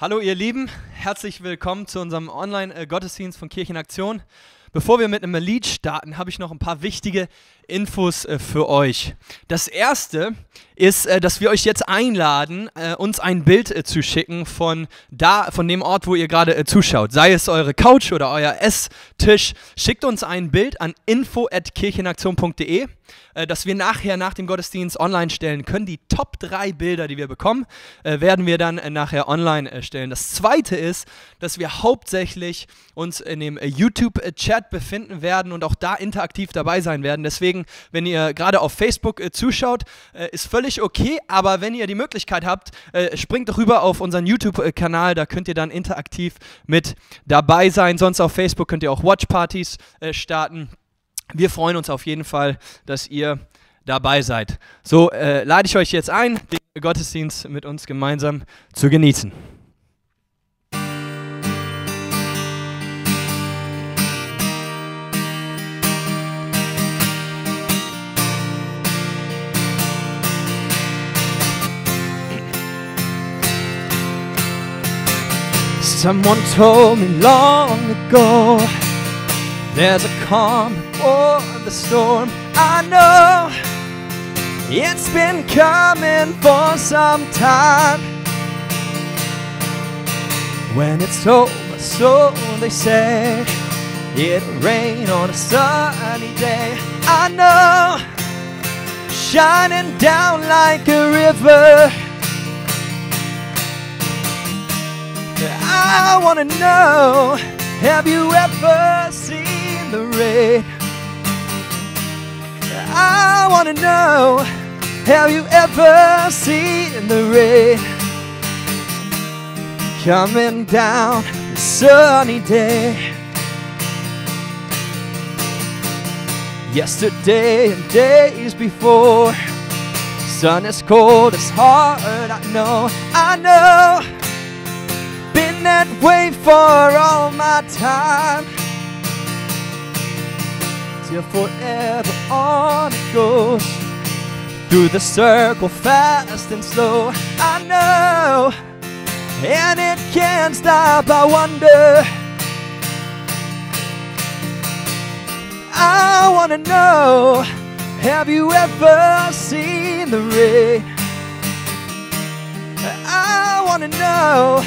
Hallo ihr Lieben, herzlich willkommen zu unserem Online-Gottesdienst von Kirchenaktion. Bevor wir mit einem Lied starten, habe ich noch ein paar wichtige Infos äh, für euch. Das erste ist, äh, dass wir euch jetzt einladen, äh, uns ein Bild zu schicken von da, von dem Ort, wo ihr gerade zuschaut. Sei es eure Couch oder euer Esstisch. Schickt uns ein Bild an info@kirchenaktion.de äh, dass wir nachher nach dem Gottesdienst online stellen können. Die Top 3 Bilder, die wir bekommen, äh, werden wir dann äh, nachher online stellen. Das zweite ist, dass wir hauptsächlich uns in dem YouTube-Chat befinden werden und auch da interaktiv dabei sein werden. Deswegen, wenn ihr gerade auf Facebook zuschaut, ist völlig okay, aber wenn ihr die Möglichkeit habt, springt doch rüber auf unseren YouTube-Kanal, da könnt ihr dann interaktiv mit dabei sein. Sonst auf Facebook könnt ihr auch Watchpartys starten. Wir freuen uns auf jeden Fall, dass ihr dabei seid. So äh, lade ich euch jetzt ein, den Gottesdienst mit uns gemeinsam zu genießen. Someone told me long ago There's a calm before the storm. I know it's been coming for some time. When it's over, so they say, it'll rain on a sunny day. I know, shining down like a river. I wanna know, have you ever seen? The rain. I want to know have you ever seen the rain coming down a sunny day? Yesterday and days before, sun is cold, it's hard, I know, I know. Been that way for all my time till forever on it goes. Through the circle, fast and slow, I know, and it can't stop. I wonder, I wanna know, have you ever seen the rain? I wanna know,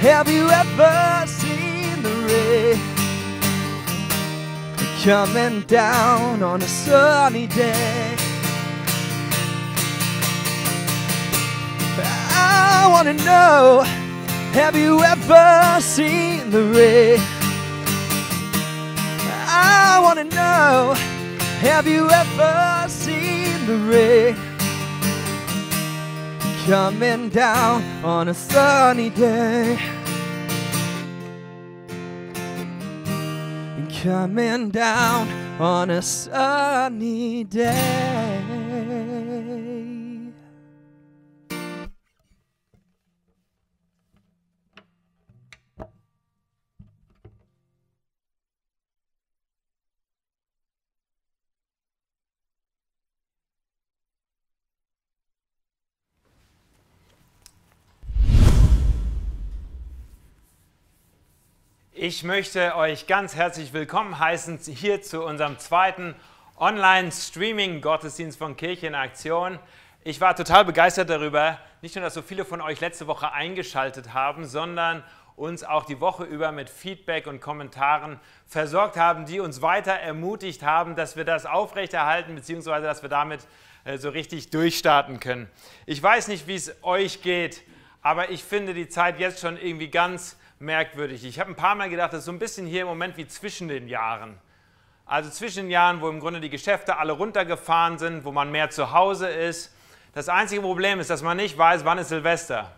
have you ever seen the rain? Coming down on a sunny day. I want to know have you ever seen the rain? I want to know have you ever seen the rain? Coming down on a sunny day. Coming down on a sunny day. Ich möchte euch ganz herzlich willkommen heißen hier zu unserem zweiten Online-Streaming-Gottesdienst von Kirche in Aktion. Ich war total begeistert darüber, nicht nur, dass so viele von euch letzte Woche eingeschaltet haben, sondern uns auch die Woche über mit Feedback und Kommentaren versorgt haben, die uns weiter ermutigt haben, dass wir das aufrechterhalten, beziehungsweise dass wir damit äh, so richtig durchstarten können. Ich weiß nicht, wie es euch geht, aber ich finde die Zeit jetzt schon irgendwie ganz merkwürdig. Ich habe ein paar Mal gedacht, das ist so ein bisschen hier im Moment wie zwischen den Jahren. Also zwischen den Jahren, wo im Grunde die Geschäfte alle runtergefahren sind, wo man mehr zu Hause ist. Das einzige Problem ist, dass man nicht weiß, wann ist Silvester.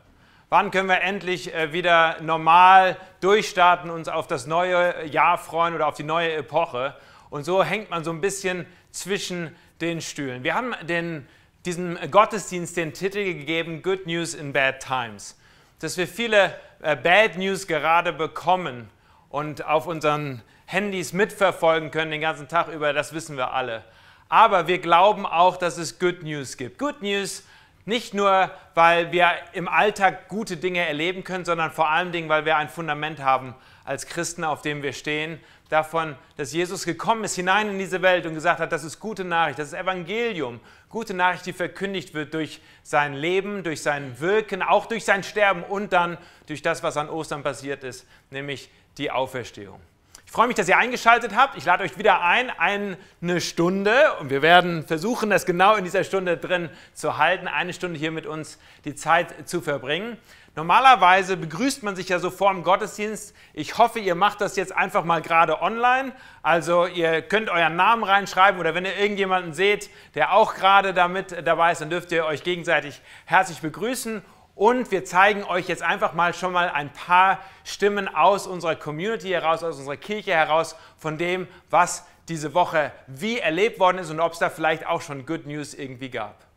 Wann können wir endlich äh, wieder normal durchstarten, uns auf das neue Jahr freuen oder auf die neue Epoche? Und so hängt man so ein bisschen zwischen den Stühlen. Wir haben den, diesem Gottesdienst den Titel gegeben, Good News in Bad Times. Dass wir viele äh, Bad News gerade bekommen und auf unseren Handys mitverfolgen können den ganzen Tag über, das wissen wir alle. Aber wir glauben auch, dass es Good News gibt. Good News Nicht nur, weil wir im Alltag gute Dinge erleben können, sondern vor allen Dingen, weil wir ein Fundament haben als Christen, auf dem wir stehen, davon, dass Jesus gekommen ist hinein in diese Welt und gesagt hat, das ist gute Nachricht, das ist Evangelium, gute Nachricht, die verkündigt wird durch sein Leben, durch sein Wirken, auch durch sein Sterben und dann durch das, was an Ostern passiert ist, nämlich die Auferstehung. Ich freue mich, dass ihr eingeschaltet habt. Ich lade euch wieder ein, eine Stunde und wir werden versuchen, das genau in dieser Stunde drin zu halten, eine Stunde hier mit uns die Zeit zu verbringen. Normalerweise begrüßt man sich ja so vor dem Gottesdienst. Ich hoffe, ihr macht das jetzt einfach mal gerade online. Also ihr könnt euren Namen reinschreiben oder wenn ihr irgendjemanden seht, der auch gerade damit dabei ist, dann dürft ihr euch gegenseitig herzlich begrüßen. Und wir zeigen euch jetzt einfach mal schon mal ein paar Stimmen aus unserer Community heraus, aus unserer Kirche heraus, von dem, was diese Woche wie erlebt worden ist und ob es da vielleicht auch schon Good News irgendwie gab.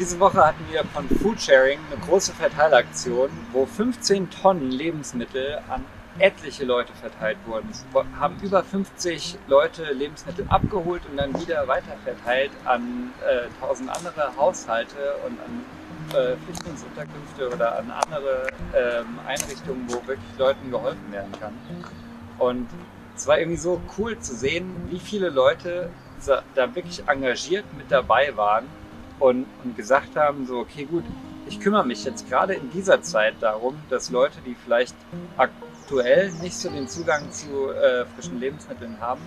Diese Woche hatten wir von Foodsharing eine große Verteilaktion, wo 15 Tonnen Lebensmittel an etliche Leute verteilt wurden. Es haben über 50 Leute Lebensmittel abgeholt und dann wieder weiterverteilt an äh, 1000 andere Haushalte und an äh, Flüchtlingsunterkünfte oder an andere ähm, Einrichtungen, wo wirklich Leuten geholfen werden kann. Und es war irgendwie so cool zu sehen, wie viele Leute da wirklich engagiert mit dabei waren und, und gesagt haben, so, okay, gut, ich kümmere mich jetzt gerade in dieser Zeit darum, dass Leute, die vielleicht aktuell nicht so den Zugang zu äh, frischen Lebensmitteln haben,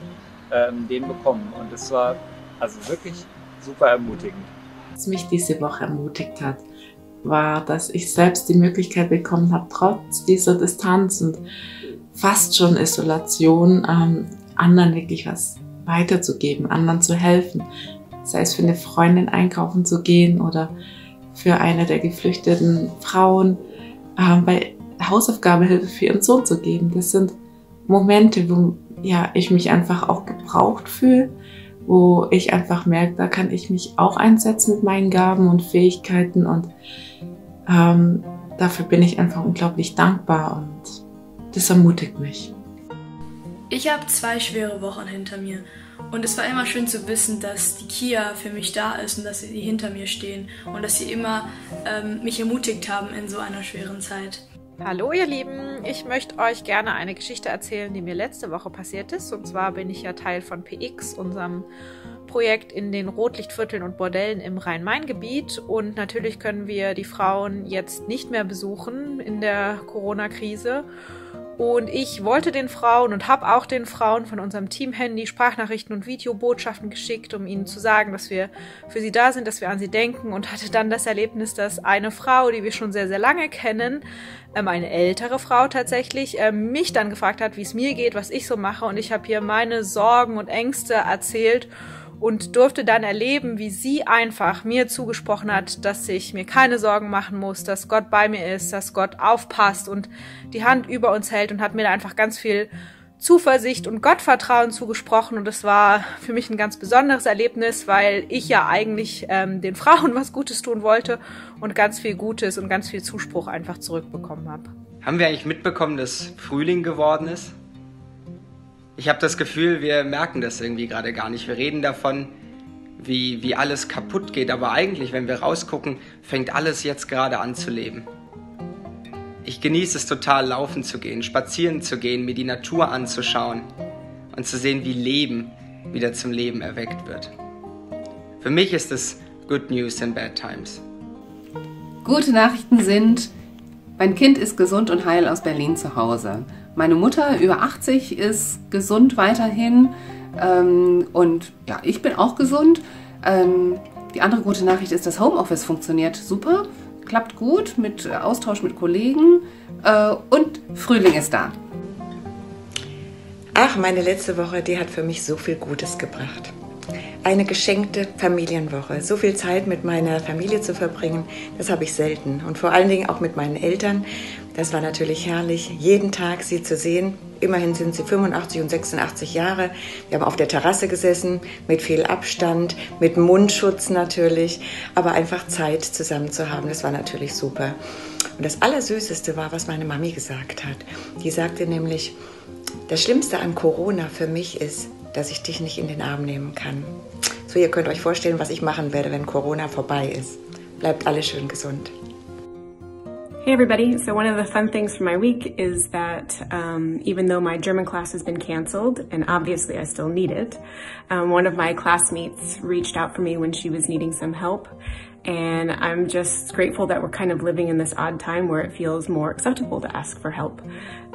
ähm, den bekommen. Und das war also wirklich super ermutigend. Was mich diese Woche ermutigt hat, war, dass ich selbst die Möglichkeit bekommen habe, trotz dieser Distanz und fast schon Isolation, ähm, anderen wirklich was weiterzugeben, anderen zu helfen, sei es für eine Freundin einkaufen zu gehen oder für eine der geflüchteten Frauen äh, bei Hausaufgabehilfe für ihren Sohn zu geben. Das sind Momente, wo ja, ich mich einfach auch gebraucht fühle, wo ich einfach merke, da kann ich mich auch einsetzen mit meinen Gaben und Fähigkeiten und ähm, dafür bin ich einfach unglaublich dankbar und das ermutigt mich. Ich habe zwei schwere Wochen hinter mir und es war immer schön zu wissen, dass die Kia für mich da ist und dass sie hinter mir stehen und dass sie immer ähm, mich ermutigt haben in so einer schweren Zeit. Hallo ihr Lieben, ich möchte euch gerne eine Geschichte erzählen, die mir letzte Woche passiert ist. Und zwar bin ich ja Teil von PX, unserem Projekt in den Rotlichtvierteln und Bordellen im Rhein-Main-Gebiet. Und natürlich können wir die Frauen jetzt nicht mehr besuchen in der Corona-Krise. Und ich wollte den Frauen und habe auch den Frauen von unserem Team-Handy Sprachnachrichten und Videobotschaften geschickt, um ihnen zu sagen, dass wir für sie da sind, dass wir an sie denken und hatte dann das Erlebnis, dass eine Frau, die wir schon sehr, sehr lange kennen, ähm, eine ältere Frau tatsächlich, ähm, mich dann gefragt hat, wie es mir geht, was ich so mache. Und ich habe hier meine Sorgen und Ängste erzählt und durfte dann erleben, wie sie einfach mir zugesprochen hat, dass ich mir keine Sorgen machen muss, dass Gott bei mir ist, dass Gott aufpasst und die Hand über uns hält und hat mir da einfach ganz viel Zuversicht und Gottvertrauen zugesprochen und das war für mich ein ganz besonderes Erlebnis, weil ich ja eigentlich ähm, den Frauen was Gutes tun wollte und ganz viel Gutes und ganz viel Zuspruch einfach zurückbekommen habe. Haben wir eigentlich mitbekommen, dass Frühling geworden ist? Ich habe das Gefühl, wir merken das irgendwie gerade gar nicht. Wir reden davon, wie, wie alles kaputt geht, aber eigentlich, wenn wir rausgucken, fängt alles jetzt gerade an zu leben. Ich genieße es total, laufen zu gehen, spazieren zu gehen, mir die Natur anzuschauen und zu sehen, wie Leben wieder zum Leben erweckt wird. Für mich ist es Good News in Bad Times. Gute Nachrichten sind, mein Kind ist gesund und heil aus Berlin zu Hause. Meine Mutter, über 80, ist gesund weiterhin. Ähm, und ja, ich bin auch gesund. Ähm, die andere gute Nachricht ist, das Homeoffice funktioniert super, klappt gut mit Austausch mit Kollegen äh, und Frühling ist da. Ach, meine letzte Woche, die hat für mich so viel Gutes gebracht eine geschenkte Familienwoche. So viel Zeit mit meiner Familie zu verbringen, das habe ich selten. Und vor allen Dingen auch mit meinen Eltern. Das war natürlich herrlich, jeden Tag sie zu sehen. Immerhin sind sie 85 und 86 Jahre. Wir haben auf der Terrasse gesessen, mit viel Abstand, mit Mundschutz natürlich, aber einfach Zeit zusammen zu haben, das war natürlich super. Und das Allersüßeste war, was meine Mami gesagt hat. Die sagte nämlich, das Schlimmste an Corona für mich ist, dass ich dich nicht in den Arm nehmen kann So, ihr könnt euch vorstellen, was ich machen werde, wenn Corona vorbei ist. Bleibt alle schön gesund. Hey everybody, so one of the fun things for my week is that um, even though my German class has been canceled, and obviously I still need it, um, one of my classmates reached out for me when she was needing some help. And I'm just grateful that we're kind of living in this odd time where it feels more acceptable to ask for help.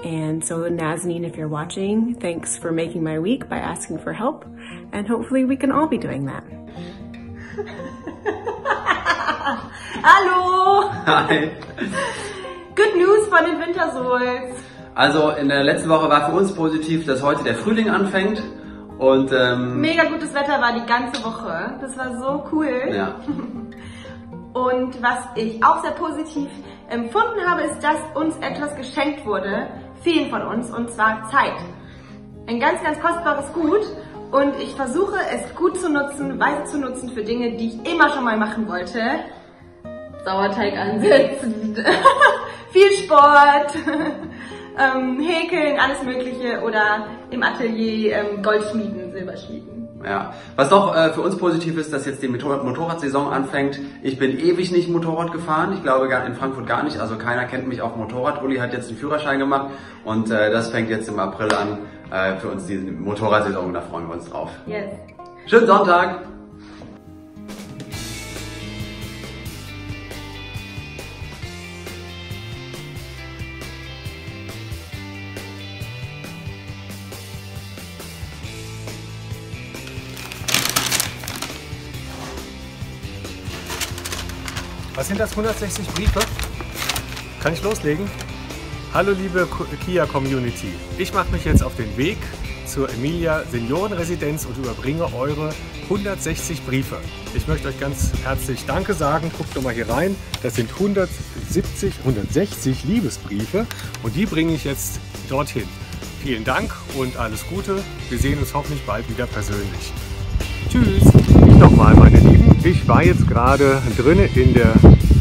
And so Nazanin, if you're watching, thanks for making my week by asking for help. And hopefully we can all be doing that. Hallo! Hi. Good News von den Wintersouls. Also in der letzten Woche war für uns positiv, dass heute der Frühling anfängt und ähm, Mega gutes Wetter war die ganze Woche. Das war so cool. ja, Und was ich auch sehr positiv empfunden habe, ist, dass uns etwas geschenkt wurde, vielen von uns, und zwar Zeit. Ein ganz, ganz kostbares Gut. Und ich versuche es gut zu nutzen, weise zu nutzen für Dinge, die ich immer schon mal machen wollte. Sauerteig ansetzen, viel Sport, ähm, häkeln, alles Mögliche oder im Atelier ähm, Gold schmieden, Silber schmieden. ja. Was noch äh, für uns positiv ist, dass jetzt die Motor Motorradsaison anfängt. Ich bin ewig nicht Motorrad gefahren. Ich glaube gar in Frankfurt gar nicht. Also keiner kennt mich auf Motorrad. Uli hat jetzt einen Führerschein gemacht und äh, das fängt jetzt im April an äh, für uns die Motorradsaison. Da freuen wir uns drauf. Yes. Schönen Sonntag. Was sind das 160 Briefe? Kann ich loslegen? Hallo liebe Kia Community. Ich mache mich jetzt auf den Weg zur Emilia Seniorenresidenz und überbringe eure 160 Briefe. Ich möchte euch ganz herzlich Danke sagen. Guckt doch mal hier rein. Das sind 170, 160 Liebesbriefe und die bringe ich jetzt dorthin. Vielen Dank und alles Gute. Wir sehen uns hoffentlich bald wieder persönlich. Tschüss. Nochmal, meine. Ich war jetzt gerade drinnen in der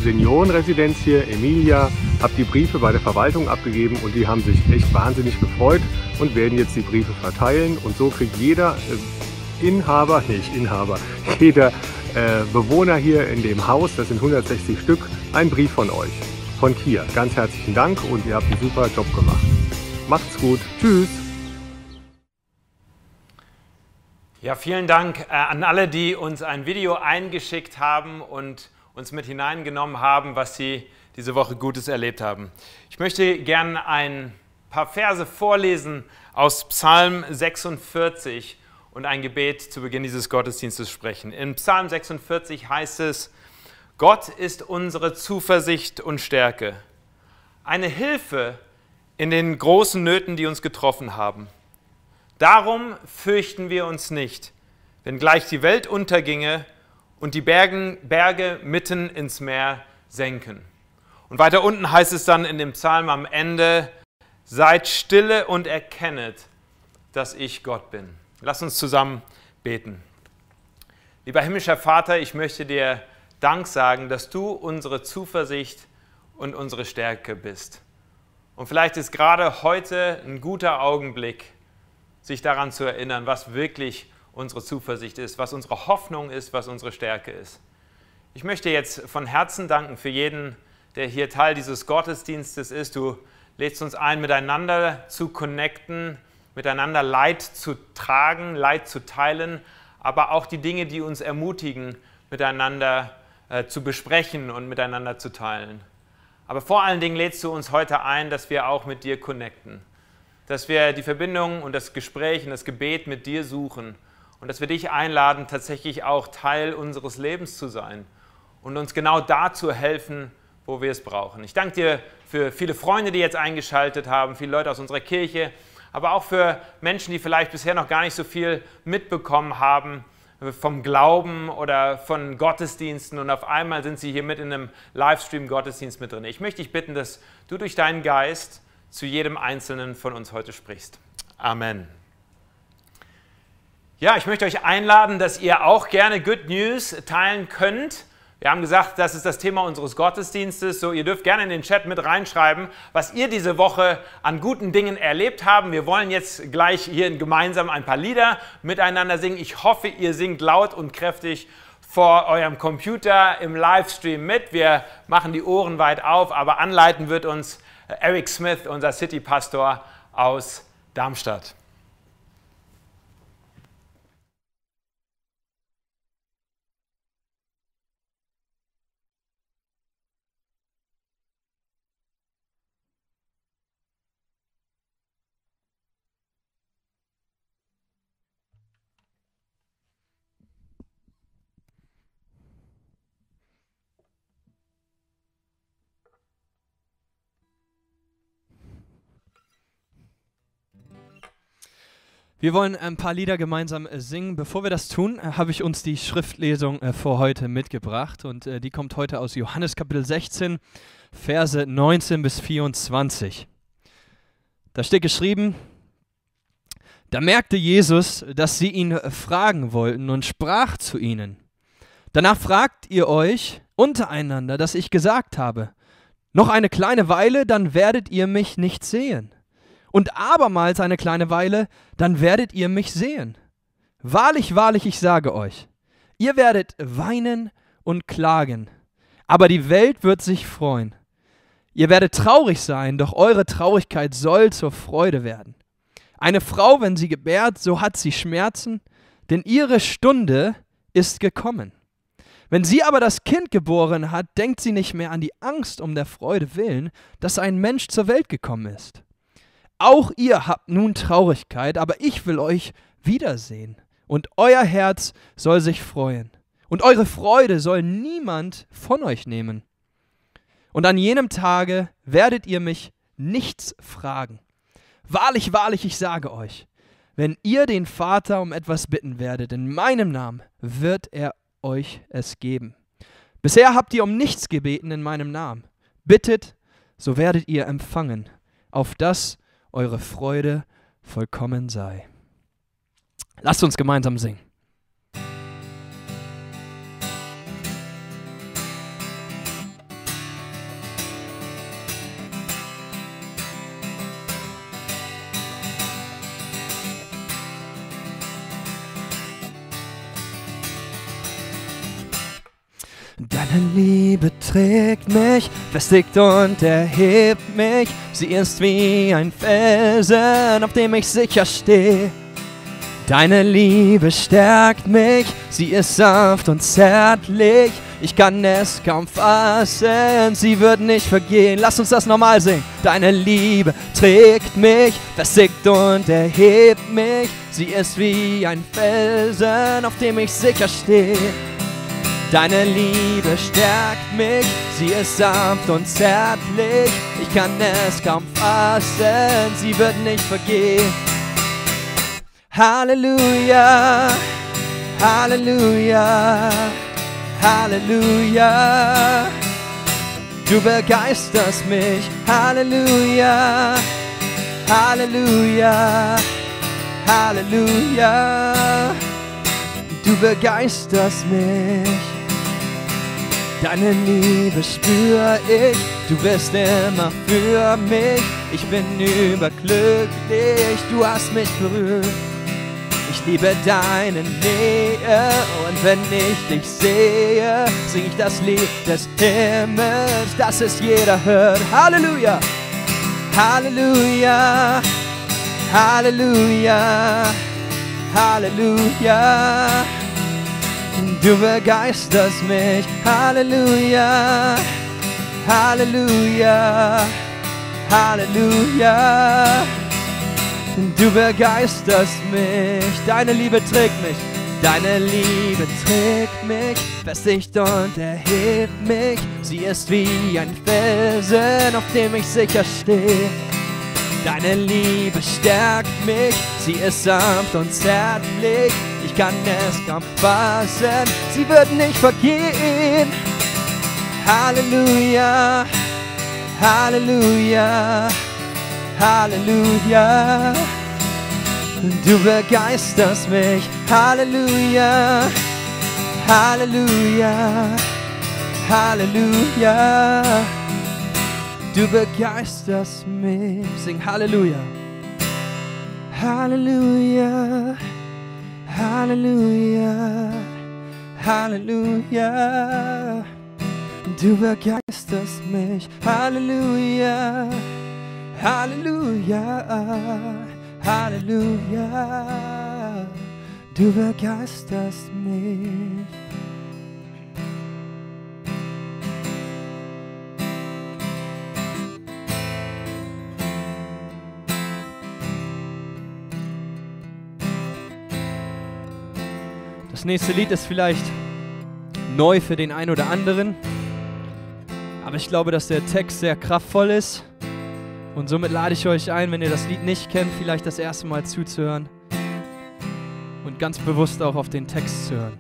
Seniorenresidenz hier, Emilia, habe die Briefe bei der Verwaltung abgegeben und die haben sich echt wahnsinnig gefreut und werden jetzt die Briefe verteilen. Und so kriegt jeder äh, Inhaber, nicht Inhaber, jeder äh, Bewohner hier in dem Haus, das sind 160 Stück, einen Brief von euch, von Kia. Ganz herzlichen Dank und ihr habt einen super Job gemacht. Macht's gut. Tschüss. Ja, vielen Dank äh, an alle, die uns ein Video eingeschickt haben und uns mit hineingenommen haben, was sie diese Woche Gutes erlebt haben. Ich möchte gerne ein paar Verse vorlesen aus Psalm 46 und ein Gebet zu Beginn dieses Gottesdienstes sprechen. In Psalm 46 heißt es, Gott ist unsere Zuversicht und Stärke, eine Hilfe in den großen Nöten, die uns getroffen haben. Darum fürchten wir uns nicht, wenn gleich die Welt unterginge und die Bergen, Berge mitten ins Meer senken. Und weiter unten heißt es dann in dem Psalm am Ende, seid stille und erkennet, dass ich Gott bin. Lass uns zusammen beten. Lieber himmlischer Vater, ich möchte dir Dank sagen, dass du unsere Zuversicht und unsere Stärke bist. Und vielleicht ist gerade heute ein guter Augenblick, sich daran zu erinnern, was wirklich unsere Zuversicht ist, was unsere Hoffnung ist, was unsere Stärke ist. Ich möchte jetzt von Herzen danken für jeden, der hier Teil dieses Gottesdienstes ist. Du lädst uns ein, miteinander zu connecten, miteinander Leid zu tragen, Leid zu teilen, aber auch die Dinge, die uns ermutigen, miteinander äh, zu besprechen und miteinander zu teilen. Aber vor allen Dingen lädst du uns heute ein, dass wir auch mit dir connecten, dass wir die Verbindung und das Gespräch und das Gebet mit dir suchen und dass wir dich einladen, tatsächlich auch Teil unseres Lebens zu sein und uns genau dazu helfen, wo wir es brauchen. Ich danke dir für viele Freunde, die jetzt eingeschaltet haben, viele Leute aus unserer Kirche, aber auch für Menschen, die vielleicht bisher noch gar nicht so viel mitbekommen haben vom Glauben oder von Gottesdiensten und auf einmal sind sie hier mit in einem Livestream-Gottesdienst mit drin. Ich möchte dich bitten, dass du durch deinen Geist zu jedem Einzelnen von uns heute sprichst. Amen. Ja, ich möchte euch einladen, dass ihr auch gerne Good News teilen könnt Wir haben gesagt, das ist das Thema unseres Gottesdienstes. So, ihr dürft gerne in den Chat mit reinschreiben, was ihr diese Woche an guten Dingen erlebt habt. Wir wollen jetzt gleich hier gemeinsam ein paar Lieder miteinander singen. Ich hoffe, ihr singt laut und kräftig vor eurem Computer im Livestream mit. Wir machen die Ohren weit auf, aber anleiten wird uns Eric Smith, unser City Pastor aus Darmstadt. Wir wollen ein paar Lieder gemeinsam äh, singen. Bevor wir das tun, äh, habe ich uns die Schriftlesung äh, für heute mitgebracht und äh, die kommt heute aus Johannes Kapitel 16, Verse 19 bis 24. Da steht geschrieben, da merkte Jesus, dass sie ihn äh, fragen wollten und sprach zu ihnen. Danach fragt ihr euch untereinander, dass ich gesagt habe, noch eine kleine Weile, dann werdet ihr mich nicht sehen und abermals eine kleine Weile, dann werdet ihr mich sehen. Wahrlich, wahrlich, ich sage euch, ihr werdet weinen und klagen, aber die Welt wird sich freuen. Ihr werdet traurig sein, doch eure Traurigkeit soll zur Freude werden. Eine Frau, wenn sie gebärt, so hat sie Schmerzen, denn ihre Stunde ist gekommen. Wenn sie aber das Kind geboren hat, denkt sie nicht mehr an die Angst um der Freude willen, dass ein Mensch zur Welt gekommen ist. Auch ihr habt nun Traurigkeit, aber ich will euch wiedersehen. Und euer Herz soll sich freuen. Und eure Freude soll niemand von euch nehmen. Und an jenem Tage werdet ihr mich nichts fragen. Wahrlich, wahrlich, ich sage euch, wenn ihr den Vater um etwas bitten werdet, in meinem Namen, wird er euch es geben. Bisher habt ihr um nichts gebeten in meinem Namen. Bittet, so werdet ihr empfangen, auf das eure Freude vollkommen sei. Lasst uns gemeinsam singen. Deine Liebe trägt mich, festigt und erhebt mich. Sie ist wie ein Felsen, auf dem ich sicher stehe. Deine Liebe stärkt mich, sie ist sanft und zärtlich. Ich kann es kaum fassen, sie wird nicht vergehen. Lass uns das nochmal singen. Deine Liebe trägt mich, festigt und erhebt mich. Sie ist wie ein Felsen, auf dem ich sicher stehe. Deine Liebe stärkt mich, sie ist sanft und zärtlich. Ich kann es kaum fassen, sie wird nicht vergehen. Halleluja, Halleluja, Halleluja. Du begeisterst mich, Halleluja, Halleluja, Halleluja. Du begeisterst mich. Deine Liebe spür ich, du bist immer für mich. Ich bin überglücklich, du hast mich berührt. Ich liebe deine Nähe und wenn ich dich sehe, sing ich das Lied des Himmels, das es jeder hört. Halleluja, Halleluja, Halleluja, Halleluja. Du begeisterst mich, Halleluja, Halleluja, Halleluja. Du begeisterst mich, deine Liebe trägt mich, deine Liebe trägt mich, festigt und erhebt mich. Sie ist wie ein Felsen, auf dem ich sicher stehe. Deine Liebe stärkt mich, sie ist sanft und zärtlich. Kann es kaum fassen, sie wird nicht vergehen. Halleluja, Halleluja, Halleluja. Du begeisterst mich, Halleluja, Halleluja, Halleluja. Du begeisterst mich. Sing Halleluja. Halleluja. Halleluja. Halleluja. Du begeisterst mich. Halleluja. Halleluja. Halleluja. Du begeisterst mich. Das nächste Lied ist vielleicht neu für den einen oder anderen, aber ich glaube, dass der Text sehr kraftvoll ist und somit lade ich euch ein, wenn ihr das Lied nicht kennt, vielleicht das erste Mal zuzuhören und ganz bewusst auch auf den Text zu hören.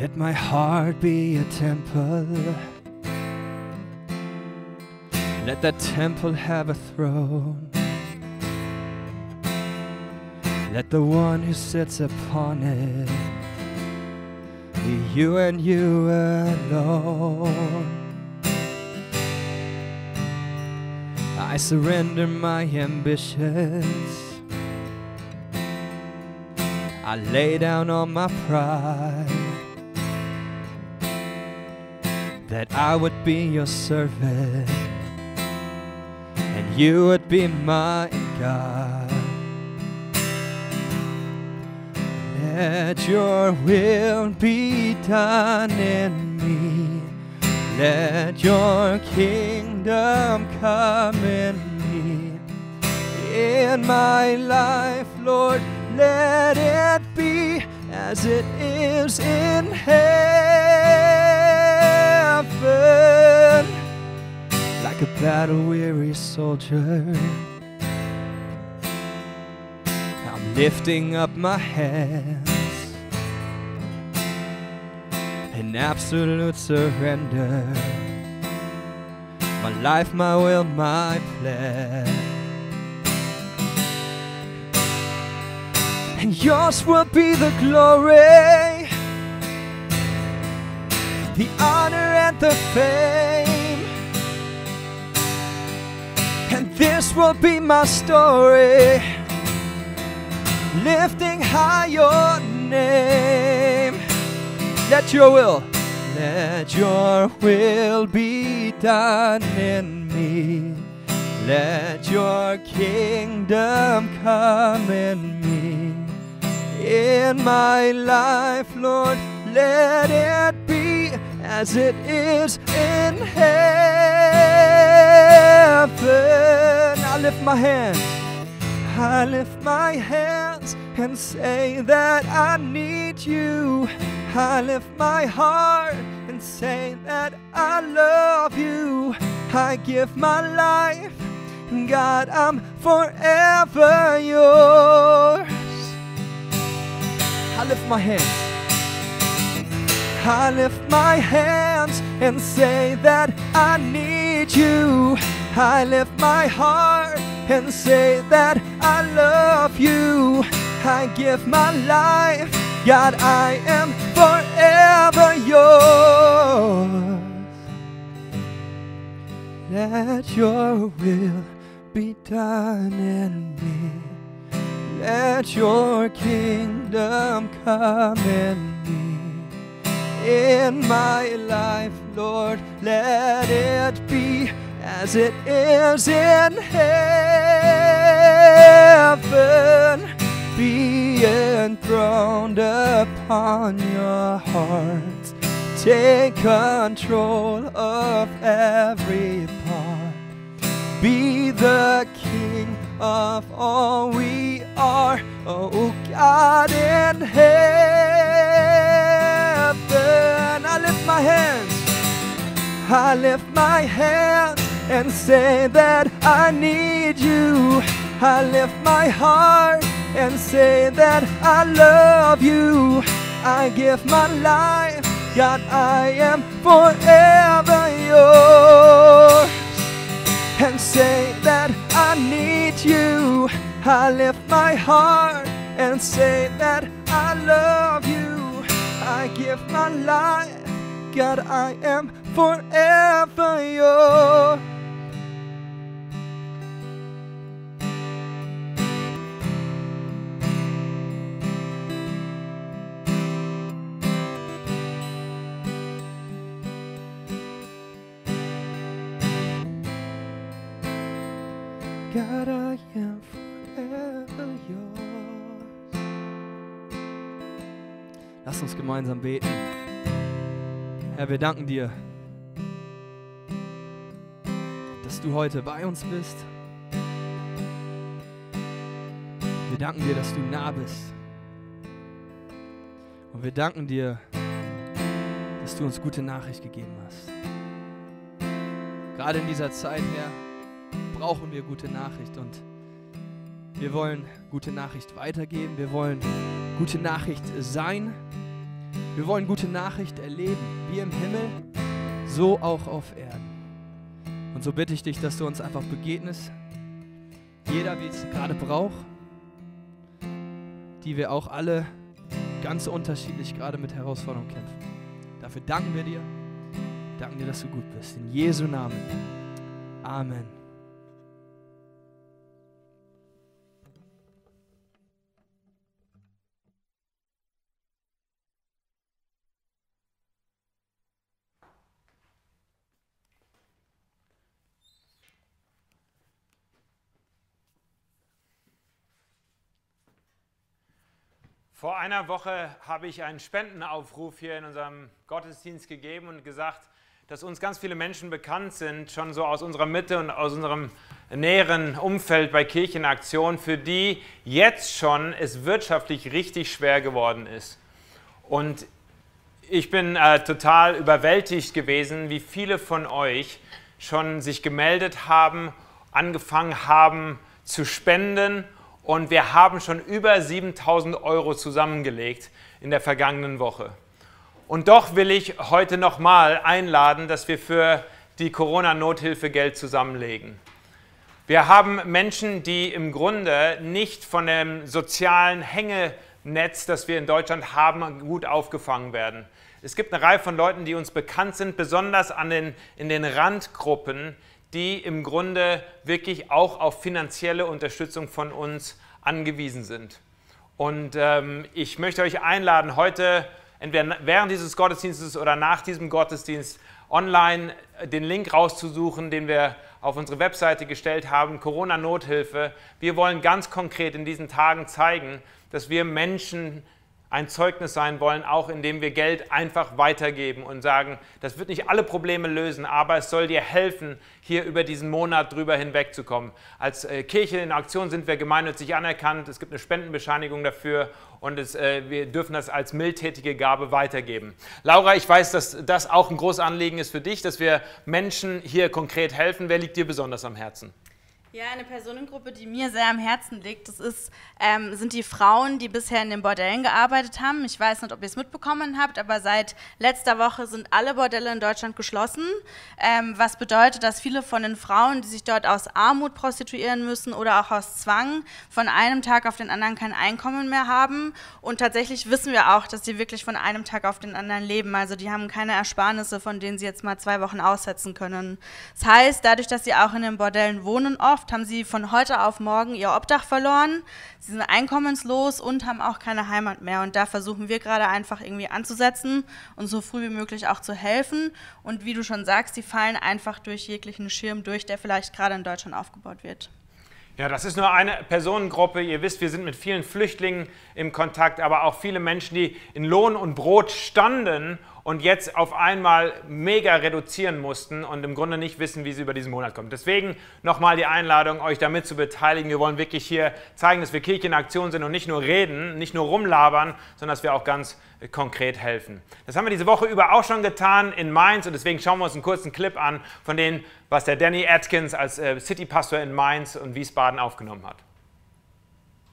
Let my heart be a temple. Let that temple have a throne. Let the one who sits upon it be you and you alone. I surrender my ambitions. I lay down all my pride that I would be your servant you would be my God. Let your will be done in me. Let your kingdom come in me. In my life, Lord, let it be as it is in heaven. Like a battle weary soldier, I'm lifting up my hands in absolute surrender. My life, my will, my plan. And yours will be the glory, the honor, and the fame. This will be my story, lifting high your name. Let your will, let your will be done in me. Let your kingdom come in me. In my life, Lord, let it as it is in heaven. I lift my hands. I lift my hands and say that I need you. I lift my heart and say that I love you. I give my life, God, I'm forever yours. I lift my hands. I lift my hands and say that I need you. I lift my heart and say that I love you. I give my life, God, I am forever yours. Let your will be done in me. Let your kingdom come in me. In my life, Lord, let it be as it is in heaven. Be enthroned upon your heart. Take control of every part. Be the king of all we are, oh God in heaven. I lift my hands, I lift my hands and say that I need you. I lift my heart and say that I love you. I give my life, God, I am forever yours and say that I need you. I lift my my heart and say that I love you. I give my life, God, I am forever yours. God, I am forever yours. Lass uns gemeinsam beten. Herr, wir danken dir, dass du heute bei uns bist. Wir danken dir, dass du nah bist. Und wir danken dir, dass du uns gute Nachricht gegeben hast. Gerade in dieser Zeit, Herr, brauchen wir gute Nachricht und wir wollen gute Nachricht weitergeben. Wir wollen gute Nachricht sein. Wir wollen gute Nachricht erleben, wie im Himmel, so auch auf Erden. Und so bitte ich dich, dass du uns einfach begegnest. Jeder, wie es gerade braucht, die wir auch alle ganz unterschiedlich gerade mit Herausforderungen kämpfen. Dafür danken wir dir. Danken dir, dass du gut bist. In Jesu Namen. Amen. Vor einer Woche habe ich einen Spendenaufruf hier in unserem Gottesdienst gegeben und gesagt, dass uns ganz viele Menschen bekannt sind, schon so aus unserer Mitte und aus unserem näheren Umfeld bei Kirchenaktion, für die jetzt schon es wirtschaftlich richtig schwer geworden ist. Und ich bin äh, total überwältigt gewesen, wie viele von euch schon sich gemeldet haben, angefangen haben zu spenden und wir haben schon über 7000 Euro zusammengelegt in der vergangenen Woche. Und doch will ich heute nochmal einladen, dass wir für die Corona-Nothilfe Geld zusammenlegen. Wir haben Menschen, die im Grunde nicht von dem sozialen Hängenetz, das wir in Deutschland haben, gut aufgefangen werden. Es gibt eine Reihe von Leuten, die uns bekannt sind, besonders den, in den Randgruppen, die im Grunde wirklich auch auf finanzielle Unterstützung von uns angewiesen sind. Und ähm, ich möchte euch einladen, heute entweder während dieses Gottesdienstes oder nach diesem Gottesdienst online den Link rauszusuchen, den wir auf unsere Webseite gestellt haben, Corona-Nothilfe. Wir wollen ganz konkret in diesen Tagen zeigen, dass wir Menschen ein Zeugnis sein wollen, auch indem wir Geld einfach weitergeben und sagen, das wird nicht alle Probleme lösen, aber es soll dir helfen, hier über diesen Monat drüber hinwegzukommen. Als äh, Kirche in Aktion sind wir gemeinnützig anerkannt, es gibt eine Spendenbescheinigung dafür und es, äh, wir dürfen das als mildtätige Gabe weitergeben. Laura, ich weiß, dass das auch ein großes Anliegen ist für dich, dass wir Menschen hier konkret helfen. Wer liegt dir besonders am Herzen? Ja, eine Personengruppe, die mir sehr am Herzen liegt, das ist, ähm, sind die Frauen, die bisher in den Bordellen gearbeitet haben. Ich weiß nicht, ob ihr es mitbekommen habt, aber seit letzter Woche sind alle Bordelle in Deutschland geschlossen, ähm, was bedeutet, dass viele von den Frauen, die sich dort aus Armut prostituieren müssen oder auch aus Zwang, von einem Tag auf den anderen kein Einkommen mehr haben. Und tatsächlich wissen wir auch, dass sie wirklich von einem Tag auf den anderen leben. Also die haben keine Ersparnisse, von denen sie jetzt mal zwei Wochen aussetzen können. Das heißt, dadurch, dass sie auch in den Bordellen wohnen oft, oft haben sie von heute auf morgen ihr Obdach verloren, sie sind einkommenslos und haben auch keine Heimat mehr. Und da versuchen wir gerade einfach irgendwie anzusetzen und so früh wie möglich auch zu helfen. Und wie du schon sagst, die fallen einfach durch jeglichen Schirm durch, der vielleicht gerade in Deutschland aufgebaut wird. Ja, das ist nur eine Personengruppe. Ihr wisst, wir sind mit vielen Flüchtlingen im Kontakt, aber auch viele Menschen, die in Lohn und Brot standen und jetzt auf einmal mega reduzieren mussten und im Grunde nicht wissen, wie sie über diesen Monat kommen. Deswegen nochmal die Einladung, euch damit zu beteiligen. Wir wollen wirklich hier zeigen, dass wir Kirche in Aktion sind und nicht nur reden, nicht nur rumlabern, sondern dass wir auch ganz konkret helfen. Das haben wir diese Woche über auch schon getan in Mainz und deswegen schauen wir uns einen kurzen Clip an von dem, was der Danny Atkins als äh, City-Pastor in Mainz und Wiesbaden aufgenommen hat.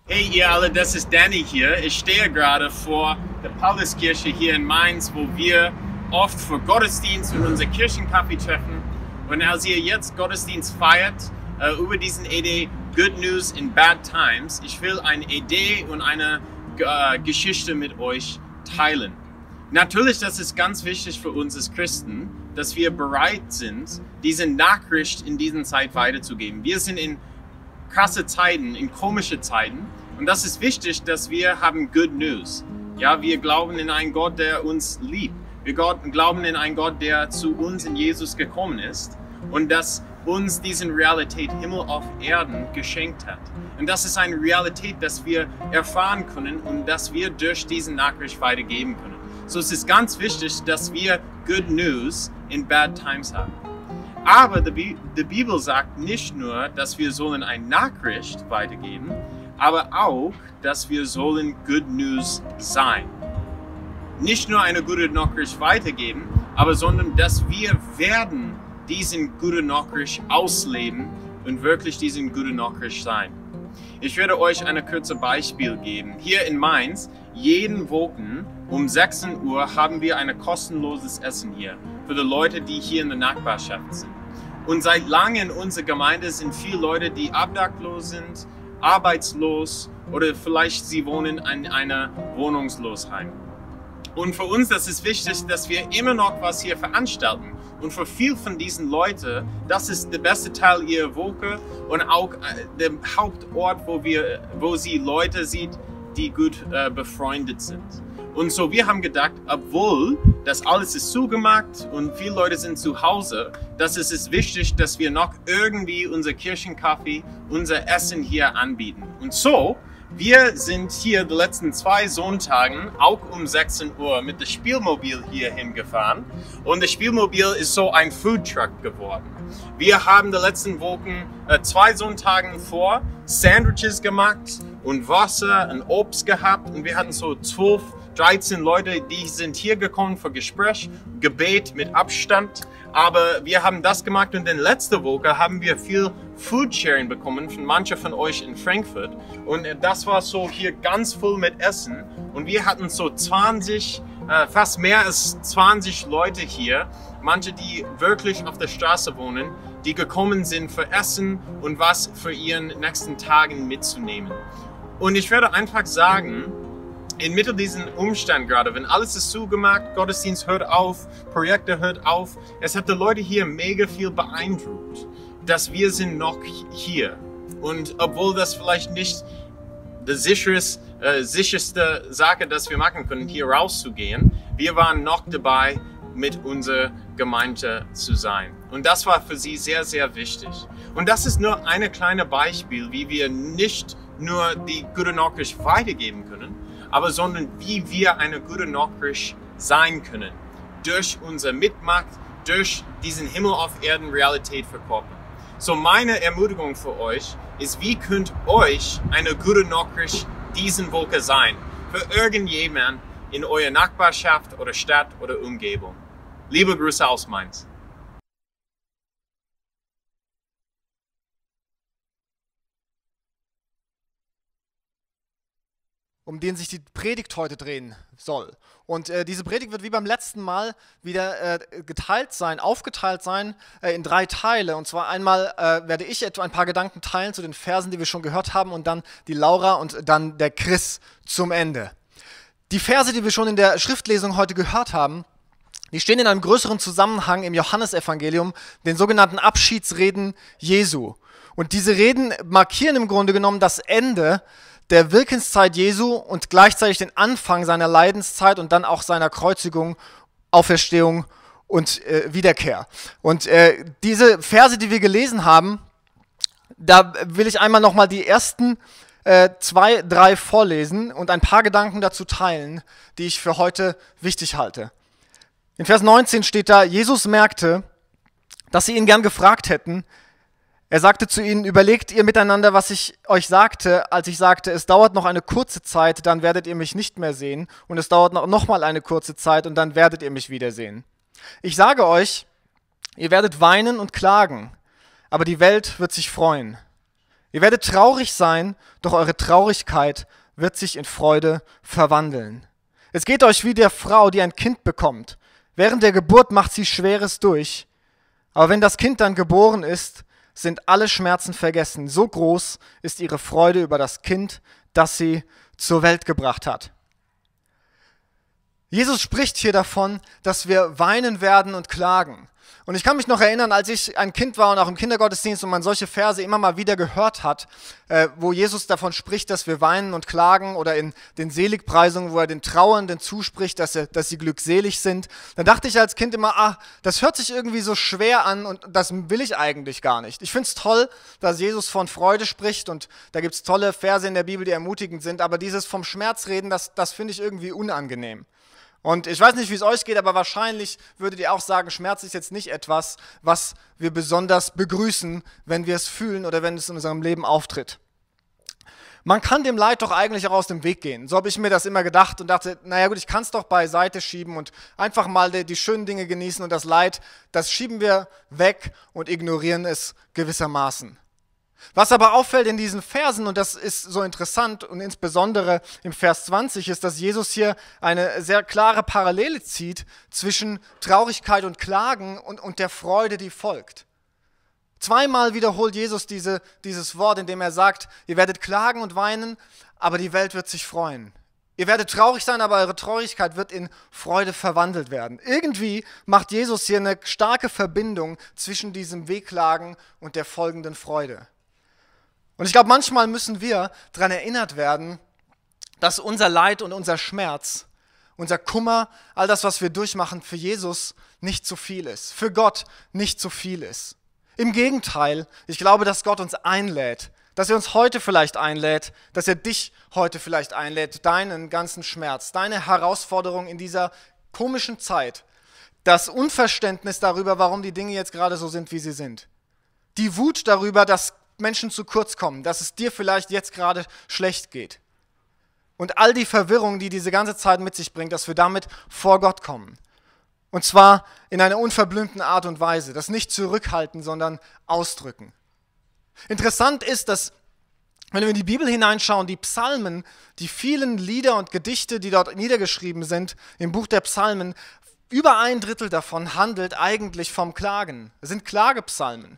Hey ihr alle, das ist Danny hier. Ich stehe gerade vor der Pauluskirche hier in Mainz, wo wir oft für Gottesdienst und unser Kirchenkaffee treffen. Und als ihr jetzt Gottesdienst feiert, äh, über diesen ED Good News in Bad Times. Ich will eine Idee und eine äh, Geschichte mit euch teilen. Natürlich, das ist ganz wichtig für uns als Christen, dass wir bereit sind, diese Nachricht in diesen Zeit weiterzugeben. Wir sind in krasse Zeiten, in komische Zeiten. Und das ist wichtig, dass wir haben Good News. Ja, wir glauben in einen Gott, der uns liebt. Wir glauben in einen Gott, der zu uns in Jesus gekommen ist und dass uns diesen Realität Himmel auf Erden geschenkt hat. Und das ist eine Realität, dass wir erfahren können und dass wir durch diese Nachricht weitergeben können. So es ist ganz wichtig, dass wir Good News in Bad Times haben. Aber die, Bibel sagt nicht nur, dass wir sollen eine Nachricht weitergeben, aber auch, dass wir sollen Good News sein. Nicht nur eine gute Nachricht weitergeben, aber sondern dass wir werden diesen guten Nachricht ausleben und wirklich diesen guten Nachricht sein. Ich werde euch ein kurzes Beispiel geben. Hier in Mainz, jeden Wochen um 16 Uhr haben wir ein kostenloses Essen hier für die Leute, die hier in der Nachbarschaft sind. Und seit langem in unserer Gemeinde sind viele Leute, die obdachlos sind, arbeitslos oder vielleicht sie wohnen in einer Wohnungslosheim. Und für uns das ist wichtig, dass wir immer noch was hier veranstalten. Und für viele von diesen Leuten, das ist der beste Teil ihrer Woche und auch äh, der Hauptort, wo, wir, wo sie Leute sieht, die gut äh, befreundet sind. Und so, wir haben gedacht, obwohl das alles ist zugemacht und viele Leute sind zu Hause, dass es ist wichtig, dass wir noch irgendwie unser Kirchenkaffee, unser Essen hier anbieten. Und so, wir sind hier die letzten zwei Sonntagen auch um 16 Uhr mit dem Spielmobil hier hingefahren. Und das Spielmobil ist so ein Foodtruck geworden. Wir haben die letzten Wochen, äh, zwei Sonntagen vor, Sandwiches gemacht und Wasser und Obst gehabt. Und wir hatten so zwölf 13 Leute, die sind hier gekommen für Gespräch, Gebet mit Abstand. Aber wir haben das gemacht und in letzter Woche haben wir viel Foodsharing bekommen von manchen von euch in Frankfurt. Und das war so hier ganz voll mit Essen. Und wir hatten so 20, äh, fast mehr als 20 Leute hier. Manche, die wirklich auf der Straße wohnen, die gekommen sind für Essen und was für ihren nächsten Tagen mitzunehmen. Und ich werde einfach sagen, inmitten diesen Umstand gerade, wenn alles ist zugemacht, Gottesdienst hört auf, Projekte hört auf, es hat die Leute hier mega viel beeindruckt, dass wir sind noch hier. Und obwohl das vielleicht nicht die sicheres, äh, sicherste Sache, dass wir machen können, hier rauszugehen, wir waren noch dabei, mit unserer Gemeinde zu sein. Und das war für sie sehr, sehr wichtig. Und das ist nur ein kleines Beispiel, wie wir nicht nur die gute Nachricht weitergeben können, aber sondern wie wir eine gute Nachricht sein können. Durch unser Mitmacht, durch diesen Himmel auf Erden Realität verkörpern. So meine Ermutigung für euch ist, wie könnt euch eine gute Nachricht diesen Woche sein? Für irgendjemand in eurer Nachbarschaft oder Stadt oder Umgebung. Liebe Grüße aus Mainz. Um den sich die Predigt heute drehen soll. Und äh, diese Predigt wird wie beim letzten Mal wieder äh, geteilt sein, aufgeteilt sein äh, in drei Teile. Und zwar einmal äh, werde ich etwa ein paar Gedanken teilen zu den Versen, die wir schon gehört haben, und dann die Laura und dann der Chris zum Ende. Die Verse, die wir schon in der Schriftlesung heute gehört haben, die stehen in einem größeren Zusammenhang im Johannesevangelium, den sogenannten Abschiedsreden Jesu. Und diese Reden markieren im Grunde genommen das Ende der Wirkenszeit Jesu und gleichzeitig den Anfang seiner Leidenszeit und dann auch seiner Kreuzigung, Auferstehung und äh, Wiederkehr. Und äh, diese Verse, die wir gelesen haben, da will ich einmal nochmal die ersten äh, zwei, drei vorlesen und ein paar Gedanken dazu teilen, die ich für heute wichtig halte. In Vers 19 steht da, Jesus merkte, dass sie ihn gern gefragt hätten, er sagte zu ihnen, überlegt ihr miteinander, was ich euch sagte, als ich sagte, es dauert noch eine kurze Zeit, dann werdet ihr mich nicht mehr sehen, und es dauert noch, noch mal eine kurze Zeit, und dann werdet ihr mich wiedersehen. Ich sage euch, ihr werdet weinen und klagen, aber die Welt wird sich freuen. Ihr werdet traurig sein, doch eure Traurigkeit wird sich in Freude verwandeln. Es geht euch wie der Frau, die ein Kind bekommt. Während der Geburt macht sie Schweres durch, aber wenn das Kind dann geboren ist, sind alle Schmerzen vergessen. So groß ist ihre Freude über das Kind, das sie zur Welt gebracht hat. Jesus spricht hier davon, dass wir weinen werden und klagen. Und ich kann mich noch erinnern, als ich ein Kind war und auch im Kindergottesdienst und man solche Verse immer mal wieder gehört hat, äh, wo Jesus davon spricht, dass wir weinen und klagen oder in den Seligpreisungen, wo er den Trauernden zuspricht, dass, er, dass sie glückselig sind. Dann dachte ich als Kind immer, ah, das hört sich irgendwie so schwer an und das will ich eigentlich gar nicht. Ich finde es toll, dass Jesus von Freude spricht und da gibt es tolle Verse in der Bibel, die ermutigend sind, aber dieses vom Schmerz reden, das, das finde ich irgendwie unangenehm. Und ich weiß nicht, wie es euch geht, aber wahrscheinlich würdet ihr auch sagen, Schmerz ist jetzt nicht etwas, was wir besonders begrüßen, wenn wir es fühlen oder wenn es in unserem Leben auftritt. Man kann dem Leid doch eigentlich auch aus dem Weg gehen. So habe ich mir das immer gedacht und dachte, naja gut, ich kann es doch beiseite schieben und einfach mal die, die schönen Dinge genießen und das Leid, das schieben wir weg und ignorieren es gewissermaßen. Was aber auffällt in diesen Versen, und das ist so interessant und insbesondere im Vers 20, ist, dass Jesus hier eine sehr klare Parallele zieht zwischen Traurigkeit und Klagen und, und der Freude, die folgt. Zweimal wiederholt Jesus diese, dieses Wort, indem er sagt, ihr werdet klagen und weinen, aber die Welt wird sich freuen. Ihr werdet traurig sein, aber eure Traurigkeit wird in Freude verwandelt werden. Irgendwie macht Jesus hier eine starke Verbindung zwischen diesem Wehklagen und der folgenden Freude. Und ich glaube, manchmal müssen wir daran erinnert werden, dass unser Leid und unser Schmerz, unser Kummer, all das, was wir durchmachen, für Jesus nicht zu viel ist, für Gott nicht zu viel ist. Im Gegenteil, ich glaube, dass Gott uns einlädt, dass er uns heute vielleicht einlädt, dass er dich heute vielleicht einlädt, deinen ganzen Schmerz, deine Herausforderung in dieser komischen Zeit, das Unverständnis darüber, warum die Dinge jetzt gerade so sind, wie sie sind, die Wut darüber, dass Menschen zu kurz kommen, dass es dir vielleicht jetzt gerade schlecht geht. Und all die Verwirrung, die diese ganze Zeit mit sich bringt, dass wir damit vor Gott kommen. Und zwar in einer unverblümten Art und Weise. Das nicht zurückhalten, sondern ausdrücken. Interessant ist, dass, wenn wir in die Bibel hineinschauen, die Psalmen, die vielen Lieder und Gedichte, die dort niedergeschrieben sind, im Buch der Psalmen, über ein Drittel davon handelt eigentlich vom Klagen. Es sind Klagepsalmen.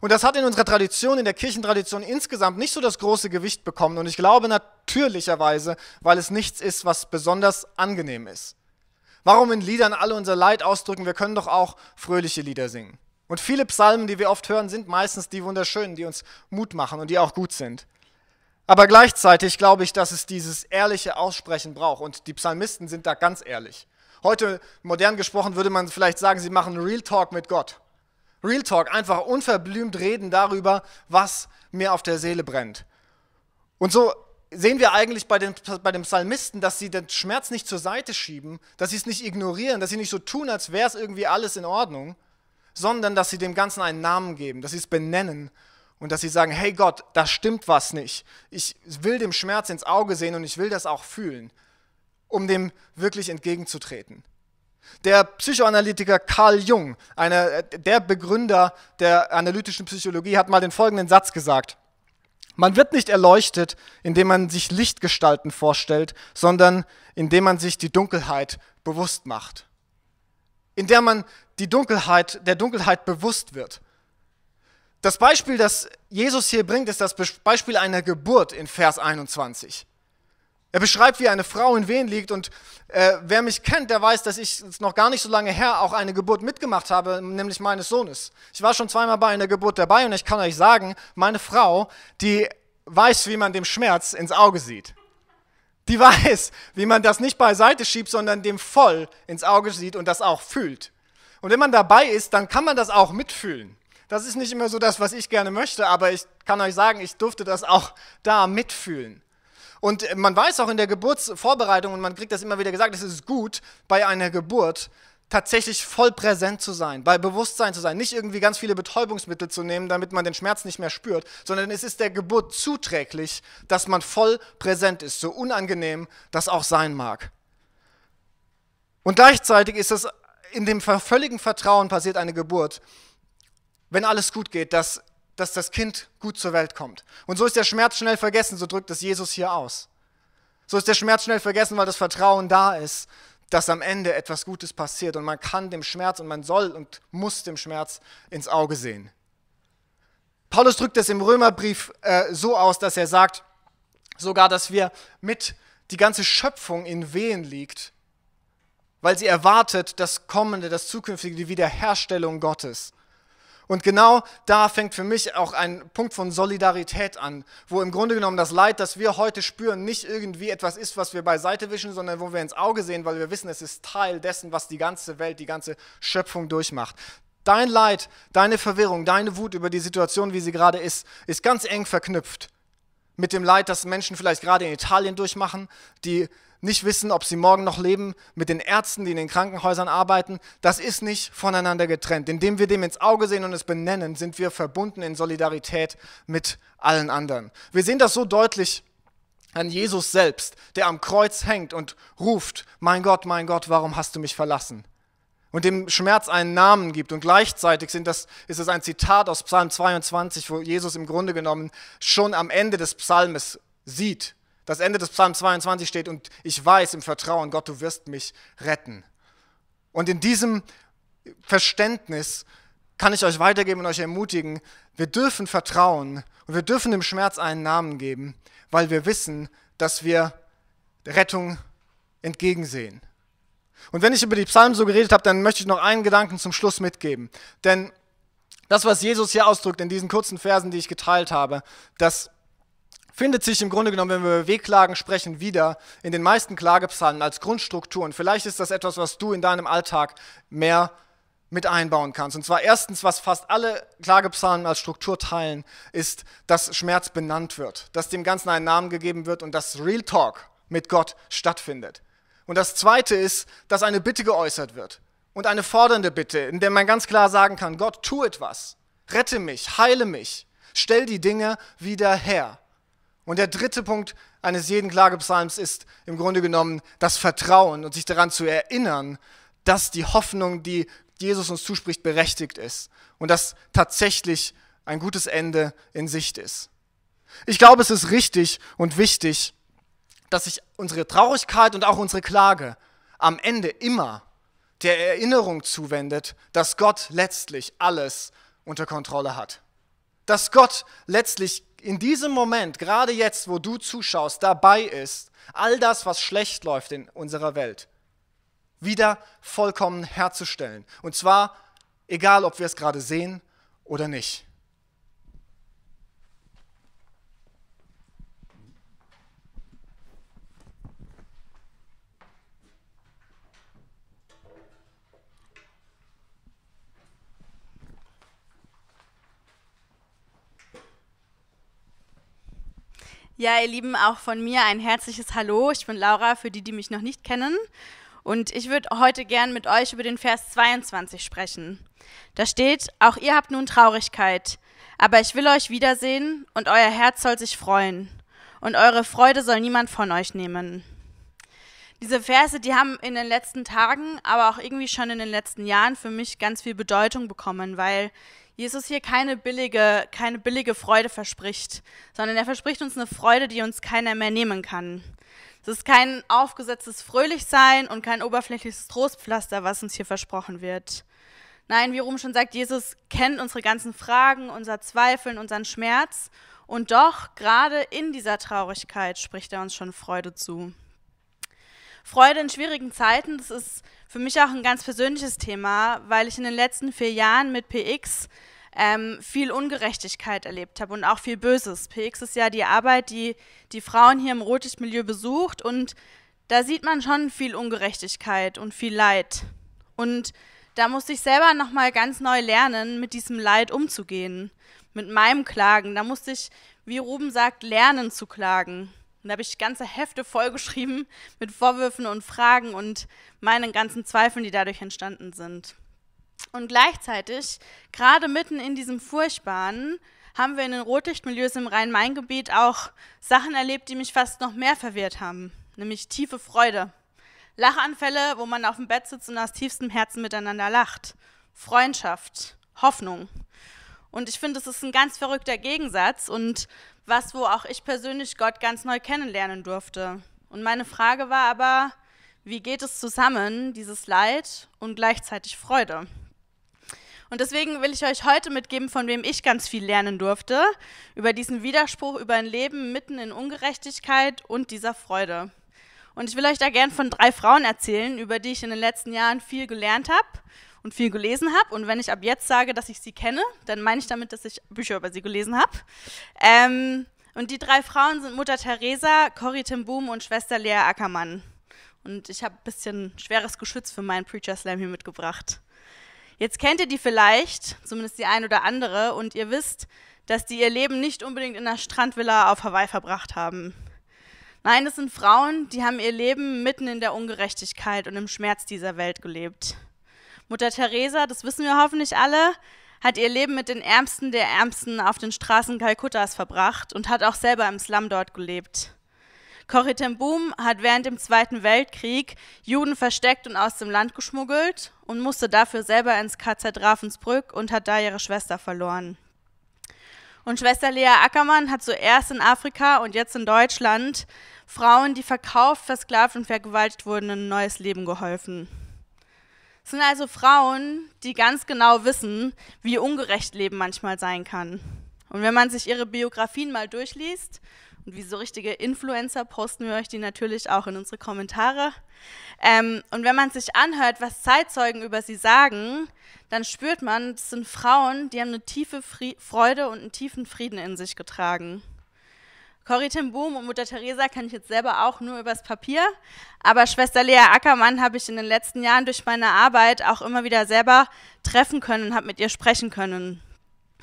Und das hat in unserer Tradition, in der Kirchentradition insgesamt nicht so das große Gewicht bekommen. Und ich glaube natürlicherweise, weil es nichts ist, was besonders angenehm ist. Warum in Liedern alle unser Leid ausdrücken? Wir können doch auch fröhliche Lieder singen. Und viele Psalmen, die wir oft hören, sind meistens die wunderschönen, die uns Mut machen und die auch gut sind. Aber gleichzeitig glaube ich, dass es dieses ehrliche Aussprechen braucht. Und die Psalmisten sind da ganz ehrlich. Heute, modern gesprochen, würde man vielleicht sagen, sie machen Real Talk mit Gott. Real Talk, einfach unverblümt reden darüber, was mir auf der Seele brennt. Und so sehen wir eigentlich bei den, bei den Psalmisten, dass sie den Schmerz nicht zur Seite schieben, dass sie es nicht ignorieren, dass sie nicht so tun, als wäre es irgendwie alles in Ordnung, sondern dass sie dem Ganzen einen Namen geben, dass sie es benennen und dass sie sagen, hey Gott, da stimmt was nicht. Ich will dem Schmerz ins Auge sehen und ich will das auch fühlen, um dem wirklich entgegenzutreten. Der Psychoanalytiker Carl Jung, einer der Begründer der analytischen Psychologie, hat mal den folgenden Satz gesagt. Man wird nicht erleuchtet, indem man sich Lichtgestalten vorstellt, sondern indem man sich die Dunkelheit bewusst macht. In der man die Dunkelheit, der Dunkelheit bewusst wird. Das Beispiel, das Jesus hier bringt, ist das Beispiel einer Geburt in Vers 21. Er beschreibt, wie eine Frau in Wehen liegt und äh, wer mich kennt, der weiß, dass ich noch gar nicht so lange her auch eine Geburt mitgemacht habe, nämlich meines Sohnes. Ich war schon zweimal bei einer Geburt dabei und ich kann euch sagen, meine Frau, die weiß, wie man dem Schmerz ins Auge sieht. Die weiß, wie man das nicht beiseite schiebt, sondern dem voll ins Auge sieht und das auch fühlt. Und wenn man dabei ist, dann kann man das auch mitfühlen. Das ist nicht immer so das, was ich gerne möchte, aber ich kann euch sagen, ich durfte das auch da mitfühlen. Und man weiß auch in der Geburtsvorbereitung, und man kriegt das immer wieder gesagt, es ist gut, bei einer Geburt tatsächlich voll präsent zu sein, bei Bewusstsein zu sein, nicht irgendwie ganz viele Betäubungsmittel zu nehmen, damit man den Schmerz nicht mehr spürt, sondern es ist der Geburt zuträglich, dass man voll präsent ist, so unangenehm das auch sein mag. Und gleichzeitig ist es in dem völligen Vertrauen passiert eine Geburt, wenn alles gut geht, dass dass das Kind gut zur Welt kommt. Und so ist der Schmerz schnell vergessen, so drückt es Jesus hier aus. So ist der Schmerz schnell vergessen, weil das Vertrauen da ist, dass am Ende etwas Gutes passiert und man kann dem Schmerz und man soll und muss dem Schmerz ins Auge sehen. Paulus drückt es im Römerbrief äh, so aus, dass er sagt, sogar, dass wir mit die ganze Schöpfung in Wehen liegt, weil sie erwartet das Kommende, das Zukünftige, die Wiederherstellung Gottes. Und genau da fängt für mich auch ein Punkt von Solidarität an, wo im Grunde genommen das Leid, das wir heute spüren, nicht irgendwie etwas ist, was wir beiseite wischen, sondern wo wir ins Auge sehen, weil wir wissen, es ist Teil dessen, was die ganze Welt, die ganze Schöpfung durchmacht. Dein Leid, deine Verwirrung, deine Wut über die Situation, wie sie gerade ist, ist ganz eng verknüpft mit dem Leid, das Menschen vielleicht gerade in Italien durchmachen, die nicht wissen, ob sie morgen noch leben, mit den Ärzten, die in den Krankenhäusern arbeiten, das ist nicht voneinander getrennt. Indem wir dem ins Auge sehen und es benennen, sind wir verbunden in Solidarität mit allen anderen. Wir sehen das so deutlich an Jesus selbst, der am Kreuz hängt und ruft, mein Gott, mein Gott, warum hast du mich verlassen? Und dem Schmerz einen Namen gibt. Und gleichzeitig sind das, ist es ein Zitat aus Psalm 22, wo Jesus im Grunde genommen schon am Ende des Psalmes sieht, das Ende des Psalms 22 steht, und ich weiß im Vertrauen, Gott, du wirst mich retten. Und in diesem Verständnis kann ich euch weitergeben und euch ermutigen, wir dürfen vertrauen und wir dürfen dem Schmerz einen Namen geben, weil wir wissen, dass wir Rettung entgegensehen. Und wenn ich über die Psalmen so geredet habe, dann möchte ich noch einen Gedanken zum Schluss mitgeben. Denn das, was Jesus hier ausdrückt in diesen kurzen Versen, die ich geteilt habe, das findet sich im Grunde genommen, wenn wir über Wehklagen sprechen, wieder in den meisten Klagepsalmen als Grundstruktur. Und vielleicht ist das etwas, was du in deinem Alltag mehr mit einbauen kannst. Und zwar erstens, was fast alle Klagepsalmen als Struktur teilen, ist, dass Schmerz benannt wird, dass dem Ganzen einen Namen gegeben wird und dass Real Talk mit Gott stattfindet. Und das Zweite ist, dass eine Bitte geäußert wird und eine fordernde Bitte, in der man ganz klar sagen kann, Gott, tu etwas, rette mich, heile mich, stell die Dinge wieder her. Und der dritte Punkt eines jeden Klagepsalms ist im Grunde genommen das Vertrauen und sich daran zu erinnern, dass die Hoffnung, die Jesus uns zuspricht, berechtigt ist und dass tatsächlich ein gutes Ende in Sicht ist. Ich glaube, es ist richtig und wichtig, dass sich unsere Traurigkeit und auch unsere Klage am Ende immer der Erinnerung zuwendet, dass Gott letztlich alles unter Kontrolle hat. Dass Gott letztlich in diesem Moment, gerade jetzt, wo du zuschaust, dabei ist, all das, was schlecht läuft in unserer Welt, wieder vollkommen herzustellen. Und zwar egal, ob wir es gerade sehen oder nicht. Ja, ihr Lieben, auch von mir ein herzliches Hallo. Ich bin Laura, für die, die mich noch nicht kennen. Und ich würde heute gern mit euch über den Vers 22 sprechen. Da steht, auch ihr habt nun Traurigkeit, aber ich will euch wiedersehen und euer Herz soll sich freuen. Und eure Freude soll niemand von euch nehmen. Diese Verse, die haben in den letzten Tagen, aber auch irgendwie schon in den letzten Jahren für mich ganz viel Bedeutung bekommen, weil Jesus hier keine billige, keine billige Freude verspricht, sondern er verspricht uns eine Freude, die uns keiner mehr nehmen kann. Es ist kein aufgesetztes Fröhlichsein und kein oberflächliches Trostpflaster, was uns hier versprochen wird. Nein, wie Rum schon sagt, Jesus kennt unsere ganzen Fragen, unser Zweifeln, unseren Schmerz und doch gerade in dieser Traurigkeit spricht er uns schon Freude zu. Freude in schwierigen Zeiten, das ist für mich auch ein ganz persönliches Thema, weil ich in den letzten vier Jahren mit PX ähm, viel Ungerechtigkeit erlebt habe und auch viel Böses. PX ist ja die Arbeit, die die Frauen hier im Rotlichtmilieu besucht und da sieht man schon viel Ungerechtigkeit und viel Leid. Und da musste ich selber nochmal ganz neu lernen, mit diesem Leid umzugehen, mit meinem Klagen. Da musste ich, wie Ruben sagt, lernen zu klagen. Und da habe ich ganze Hefte vollgeschrieben mit Vorwürfen und Fragen und meinen ganzen Zweifeln, die dadurch entstanden sind. Und gleichzeitig, gerade mitten in diesem Furchtbaren, haben wir in den Rotlichtmilieus im Rhein-Main-Gebiet auch Sachen erlebt, die mich fast noch mehr verwirrt haben, nämlich tiefe Freude. Lachanfälle, wo man auf dem Bett sitzt und aus tiefstem Herzen miteinander lacht. Freundschaft, Hoffnung. Und ich finde, es ist ein ganz verrückter Gegensatz und was, wo auch ich persönlich Gott ganz neu kennenlernen durfte. Und meine Frage war aber, wie geht es zusammen, dieses Leid und gleichzeitig Freude? Und deswegen will ich euch heute mitgeben, von wem ich ganz viel lernen durfte, über diesen Widerspruch, über ein Leben mitten in Ungerechtigkeit und dieser Freude. Und ich will euch da gern von drei Frauen erzählen, über die ich in den letzten Jahren viel gelernt habe und viel gelesen habe. Und wenn ich ab jetzt sage, dass ich sie kenne, dann meine ich damit, dass ich Bücher über sie gelesen habe. Ähm, und die drei Frauen sind Mutter Teresa, Corrie ten Boom und Schwester Lea Ackermann. Und ich habe ein bisschen schweres Geschütz für meinen Preacher Slam hier mitgebracht. Jetzt kennt ihr die vielleicht, zumindest die ein oder andere, und ihr wisst, dass die ihr Leben nicht unbedingt in einer Strandvilla auf Hawaii verbracht haben. Nein, es sind Frauen, die haben ihr Leben mitten in der Ungerechtigkeit und im Schmerz dieser Welt gelebt. Mutter Teresa, das wissen wir hoffentlich alle, hat ihr Leben mit den Ärmsten der Ärmsten auf den Straßen Kalkuttas verbracht und hat auch selber im Slum dort gelebt. Corrie ten Boom hat während dem Zweiten Weltkrieg Juden versteckt und aus dem Land geschmuggelt und musste dafür selber ins KZ Ravensbrück und hat da ihre Schwester verloren. Und Schwester Lea Ackermann hat zuerst in Afrika und jetzt in Deutschland Frauen, die verkauft, versklavt und vergewaltigt wurden, ein neues Leben geholfen. Es sind also Frauen, die ganz genau wissen, wie ungerecht Leben manchmal sein kann. Und wenn man sich ihre Biografien mal durchliest, und wie so richtige Influencer posten wir euch die natürlich auch in unsere Kommentare. Ähm, und wenn man sich anhört, was Zeitzeugen über sie sagen, dann spürt man, es sind Frauen, die haben eine tiefe Fri Freude und einen tiefen Frieden in sich getragen. Corrie ten Boom und Mutter Teresa kann ich jetzt selber auch nur übers Papier, aber Schwester Lea Ackermann habe ich in den letzten Jahren durch meine Arbeit auch immer wieder selber treffen können und habe mit ihr sprechen können.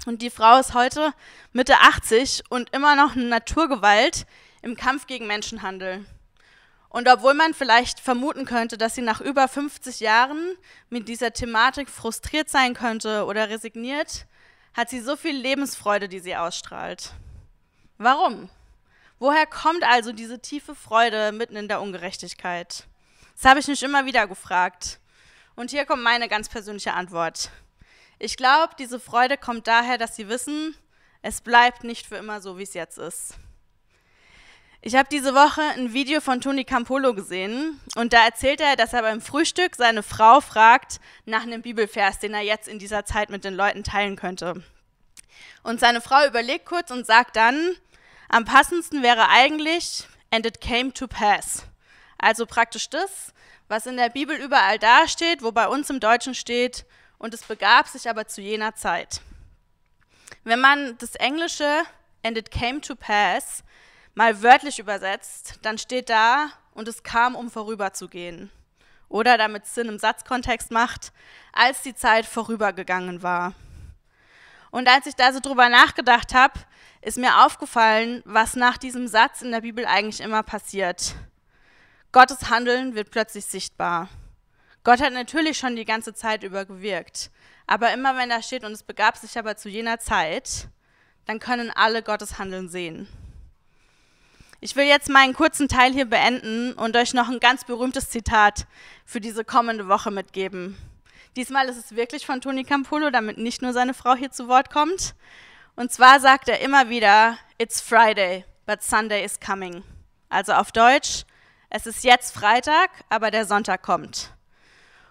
Und die Frau ist heute Mitte 80 und immer noch eine Naturgewalt im Kampf gegen Menschenhandel. Und obwohl man vielleicht vermuten könnte, dass sie nach über 50 Jahren mit dieser Thematik frustriert sein könnte oder resigniert, hat sie so viel Lebensfreude, die sie ausstrahlt. Warum? Woher kommt also diese tiefe Freude mitten in der Ungerechtigkeit? Das habe ich mich immer wieder gefragt. Und hier kommt meine ganz persönliche Antwort. Ich glaube, diese Freude kommt daher, dass sie wissen, es bleibt nicht für immer so, wie es jetzt ist. Ich habe diese Woche ein Video von Tony Campolo gesehen und da erzählt er, dass er beim Frühstück seine Frau fragt nach einem Bibelvers, den er jetzt in dieser Zeit mit den Leuten teilen könnte. Und seine Frau überlegt kurz und sagt dann, am passendsten wäre eigentlich, and it came to pass. Also praktisch das, was in der Bibel überall dasteht, wo bei uns im Deutschen steht, und es begab sich aber zu jener Zeit. Wenn man das Englische and it came to pass mal wörtlich übersetzt, dann steht da, und es kam, um vorüberzugehen. Oder damit Sinn im Satzkontext macht, als die Zeit vorübergegangen war. Und als ich da so drüber nachgedacht habe, ist mir aufgefallen, was nach diesem Satz in der Bibel eigentlich immer passiert. Gottes Handeln wird plötzlich sichtbar. Gott hat natürlich schon die ganze Zeit über gewirkt, aber immer wenn da steht, und es begab sich aber zu jener Zeit, dann können alle Gottes Handeln sehen. Ich will jetzt meinen kurzen Teil hier beenden und euch noch ein ganz berühmtes Zitat für diese kommende Woche mitgeben. Diesmal ist es wirklich von Tony Campolo, damit nicht nur seine Frau hier zu Wort kommt. Und zwar sagt er immer wieder, It's Friday, but Sunday is coming. Also auf Deutsch, es ist jetzt Freitag, aber der Sonntag kommt.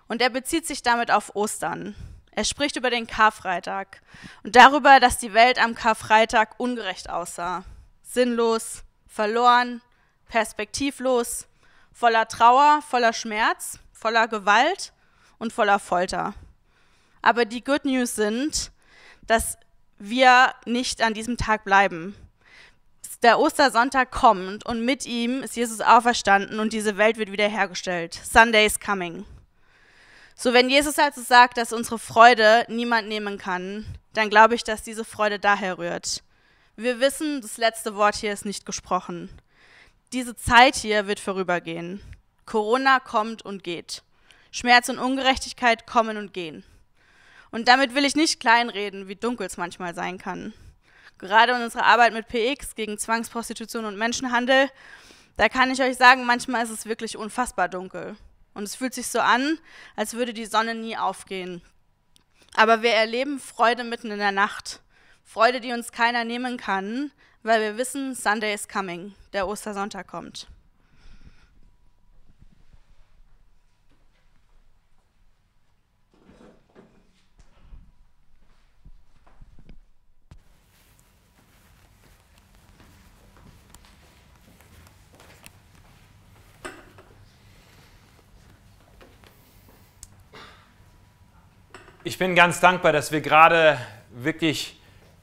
Und er bezieht sich damit auf Ostern. Er spricht über den Karfreitag und darüber, dass die Welt am Karfreitag ungerecht aussah. Sinnlos, verloren, perspektivlos, voller Trauer, voller Schmerz, voller Gewalt und voller Folter. Aber die Good News sind, dass wir nicht an diesem Tag bleiben. Der Ostersonntag kommt und mit ihm ist Jesus auferstanden und diese Welt wird wiederhergestellt. Sunday is coming. So, wenn Jesus also sagt, dass unsere Freude niemand nehmen kann, dann glaube ich, dass diese Freude daher rührt. Wir wissen, das letzte Wort hier ist nicht gesprochen. Diese Zeit hier wird vorübergehen. Corona kommt und geht. Schmerz und Ungerechtigkeit kommen und gehen. Und damit will ich nicht kleinreden, wie dunkel es manchmal sein kann. Gerade in unserer Arbeit mit PX gegen Zwangsprostitution und Menschenhandel, da kann ich euch sagen, manchmal ist es wirklich unfassbar dunkel. Und es fühlt sich so an, als würde die Sonne nie aufgehen. Aber wir erleben Freude mitten in der Nacht. Freude, die uns keiner nehmen kann, weil wir wissen, Sunday is coming, der Ostersonntag kommt. Ich bin ganz dankbar, dass wir gerade wirklich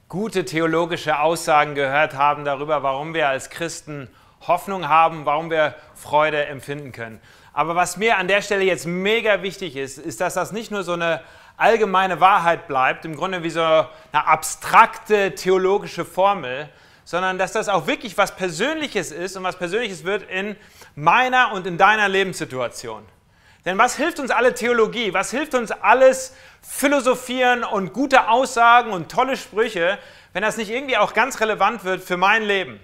gute theologische Aussagen gehört haben darüber, warum wir als Christen Hoffnung haben, warum wir Freude empfinden können. Aber was mir an der Stelle jetzt mega wichtig ist, ist, dass das nicht nur so eine allgemeine Wahrheit bleibt, im Grunde wie so eine abstrakte theologische Formel, sondern dass das auch wirklich was Persönliches ist und was Persönliches wird in meiner und in deiner Lebenssituation. Denn was hilft uns alle Theologie? Was hilft uns alles Philosophieren und gute Aussagen und tolle Sprüche, wenn das nicht irgendwie auch ganz relevant wird für mein Leben?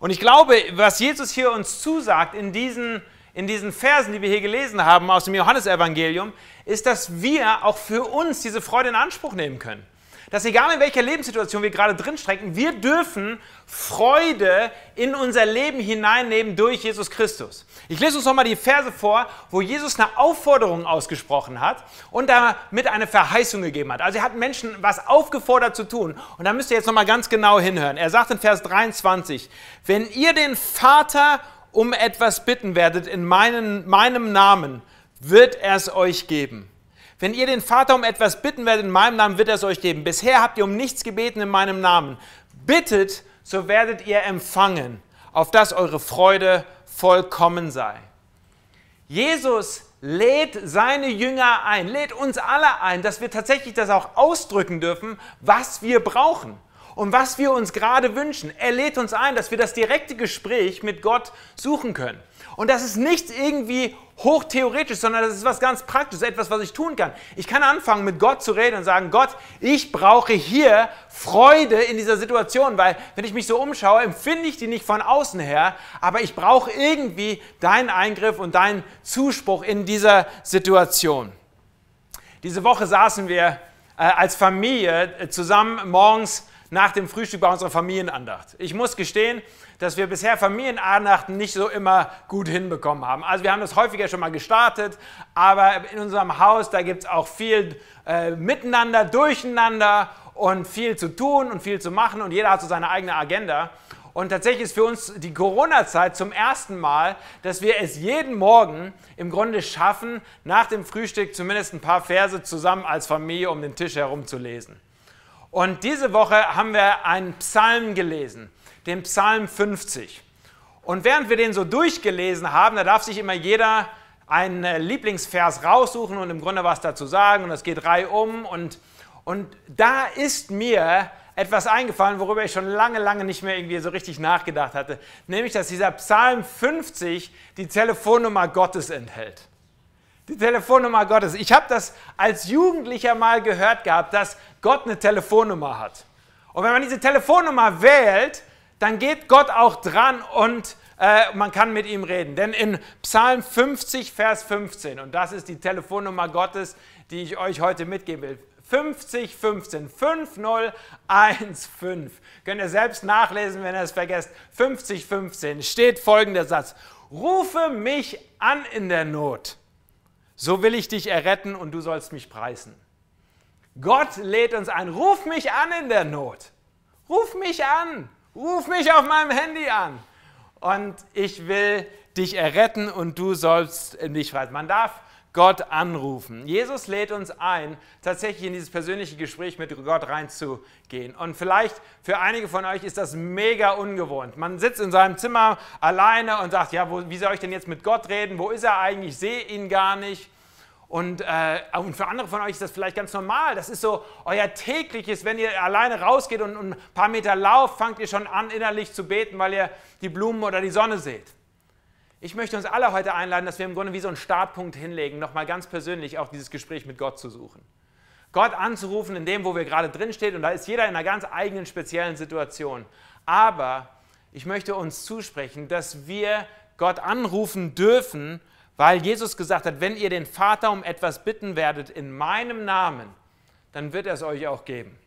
Und ich glaube, was Jesus hier uns zusagt in diesen, in diesen Versen, die wir hier gelesen haben aus dem Johannesevangelium, ist, dass wir auch für uns diese Freude in Anspruch nehmen können dass egal in welcher Lebenssituation wir gerade drin strecken, wir dürfen Freude in unser Leben hineinnehmen durch Jesus Christus. Ich lese uns nochmal die Verse vor, wo Jesus eine Aufforderung ausgesprochen hat und damit eine Verheißung gegeben hat. Also er hat Menschen was aufgefordert zu tun. Und da müsst ihr jetzt nochmal ganz genau hinhören. Er sagt in Vers 23, wenn ihr den Vater um etwas bitten werdet in meinen, meinem Namen, wird er es euch geben. Wenn ihr den Vater um etwas bitten werdet in meinem Namen, wird er es euch geben. Bisher habt ihr um nichts gebeten in meinem Namen. Bittet, so werdet ihr empfangen, auf dass eure Freude vollkommen sei. Jesus lädt seine Jünger ein, lädt uns alle ein, dass wir tatsächlich das auch ausdrücken dürfen, was wir brauchen und was wir uns gerade wünschen. Er lädt uns ein, dass wir das direkte Gespräch mit Gott suchen können. Und das ist nicht irgendwie hochtheoretisch, sondern das ist was ganz Praktisches, etwas, was ich tun kann. Ich kann anfangen, mit Gott zu reden und sagen, Gott, ich brauche hier Freude in dieser Situation, weil wenn ich mich so umschaue, empfinde ich die nicht von außen her, aber ich brauche irgendwie deinen Eingriff und deinen Zuspruch in dieser Situation. Diese Woche saßen wir äh, als Familie äh, zusammen morgens nach dem Frühstück bei unserer Familienandacht. Ich muss gestehen, dass wir bisher Familienandachten nicht so immer gut hinbekommen haben. Also wir haben das häufiger schon mal gestartet, aber in unserem Haus, da gibt es auch viel äh, Miteinander, Durcheinander und viel zu tun und viel zu machen und jeder hat so seine eigene Agenda. Und tatsächlich ist für uns die Corona-Zeit zum ersten Mal, dass wir es jeden Morgen im Grunde schaffen, nach dem Frühstück zumindest ein paar Verse zusammen als Familie um den Tisch herum zu lesen. Und diese Woche haben wir einen Psalm gelesen, den Psalm 50. Und während wir den so durchgelesen haben, da darf sich immer jeder einen äh, Lieblingsvers raussuchen und im Grunde was dazu sagen. Und es geht reihum. Und, und da ist mir etwas eingefallen, worüber ich schon lange, lange nicht mehr irgendwie so richtig nachgedacht hatte. Nämlich, dass dieser Psalm 50 die Telefonnummer Gottes enthält. Die Telefonnummer Gottes. Ich habe das als Jugendlicher mal gehört gehabt, dass Gott eine Telefonnummer hat. Und wenn man diese Telefonnummer wählt, dann geht Gott auch dran und äh, man kann mit ihm reden. Denn in Psalm 50, Vers 15, und das ist die Telefonnummer Gottes, die ich euch heute mitgeben will. 50, 15, 5015. Könnt ihr selbst nachlesen, wenn ihr es vergesst. 50, 15 steht folgender Satz. Rufe mich an in der Not so will ich dich erretten und du sollst mich preisen. Gott lädt uns ein, ruf mich an in der Not. Ruf mich an. Ruf mich auf meinem Handy an. Und ich will dich erretten und du sollst mich preisen. Man darf Gott anrufen. Jesus lädt uns ein, tatsächlich in dieses persönliche Gespräch mit Gott reinzugehen. Und vielleicht für einige von euch ist das mega ungewohnt. Man sitzt in seinem Zimmer alleine und sagt, ja, wo, wie soll ich denn jetzt mit Gott reden? Wo ist er eigentlich? Ich sehe ihn gar nicht. Und, äh, und, für andere von euch ist das vielleicht ganz normal. Das ist so euer tägliches, wenn ihr alleine rausgeht und, und ein paar Meter lauft, fangt ihr schon an, innerlich zu beten, weil ihr die Blumen oder die Sonne seht. Ich möchte uns alle heute einladen, dass wir im Grunde wie so einen Startpunkt hinlegen, nochmal ganz persönlich auch dieses Gespräch mit Gott zu suchen. Gott anzurufen in dem, wo wir gerade drinstehen, und da ist jeder in einer ganz eigenen, speziellen Situation. Aber ich möchte uns zusprechen, dass wir Gott anrufen dürfen, weil Jesus gesagt hat, wenn ihr den Vater um etwas bitten werdet in meinem Namen, dann wird er es euch auch geben.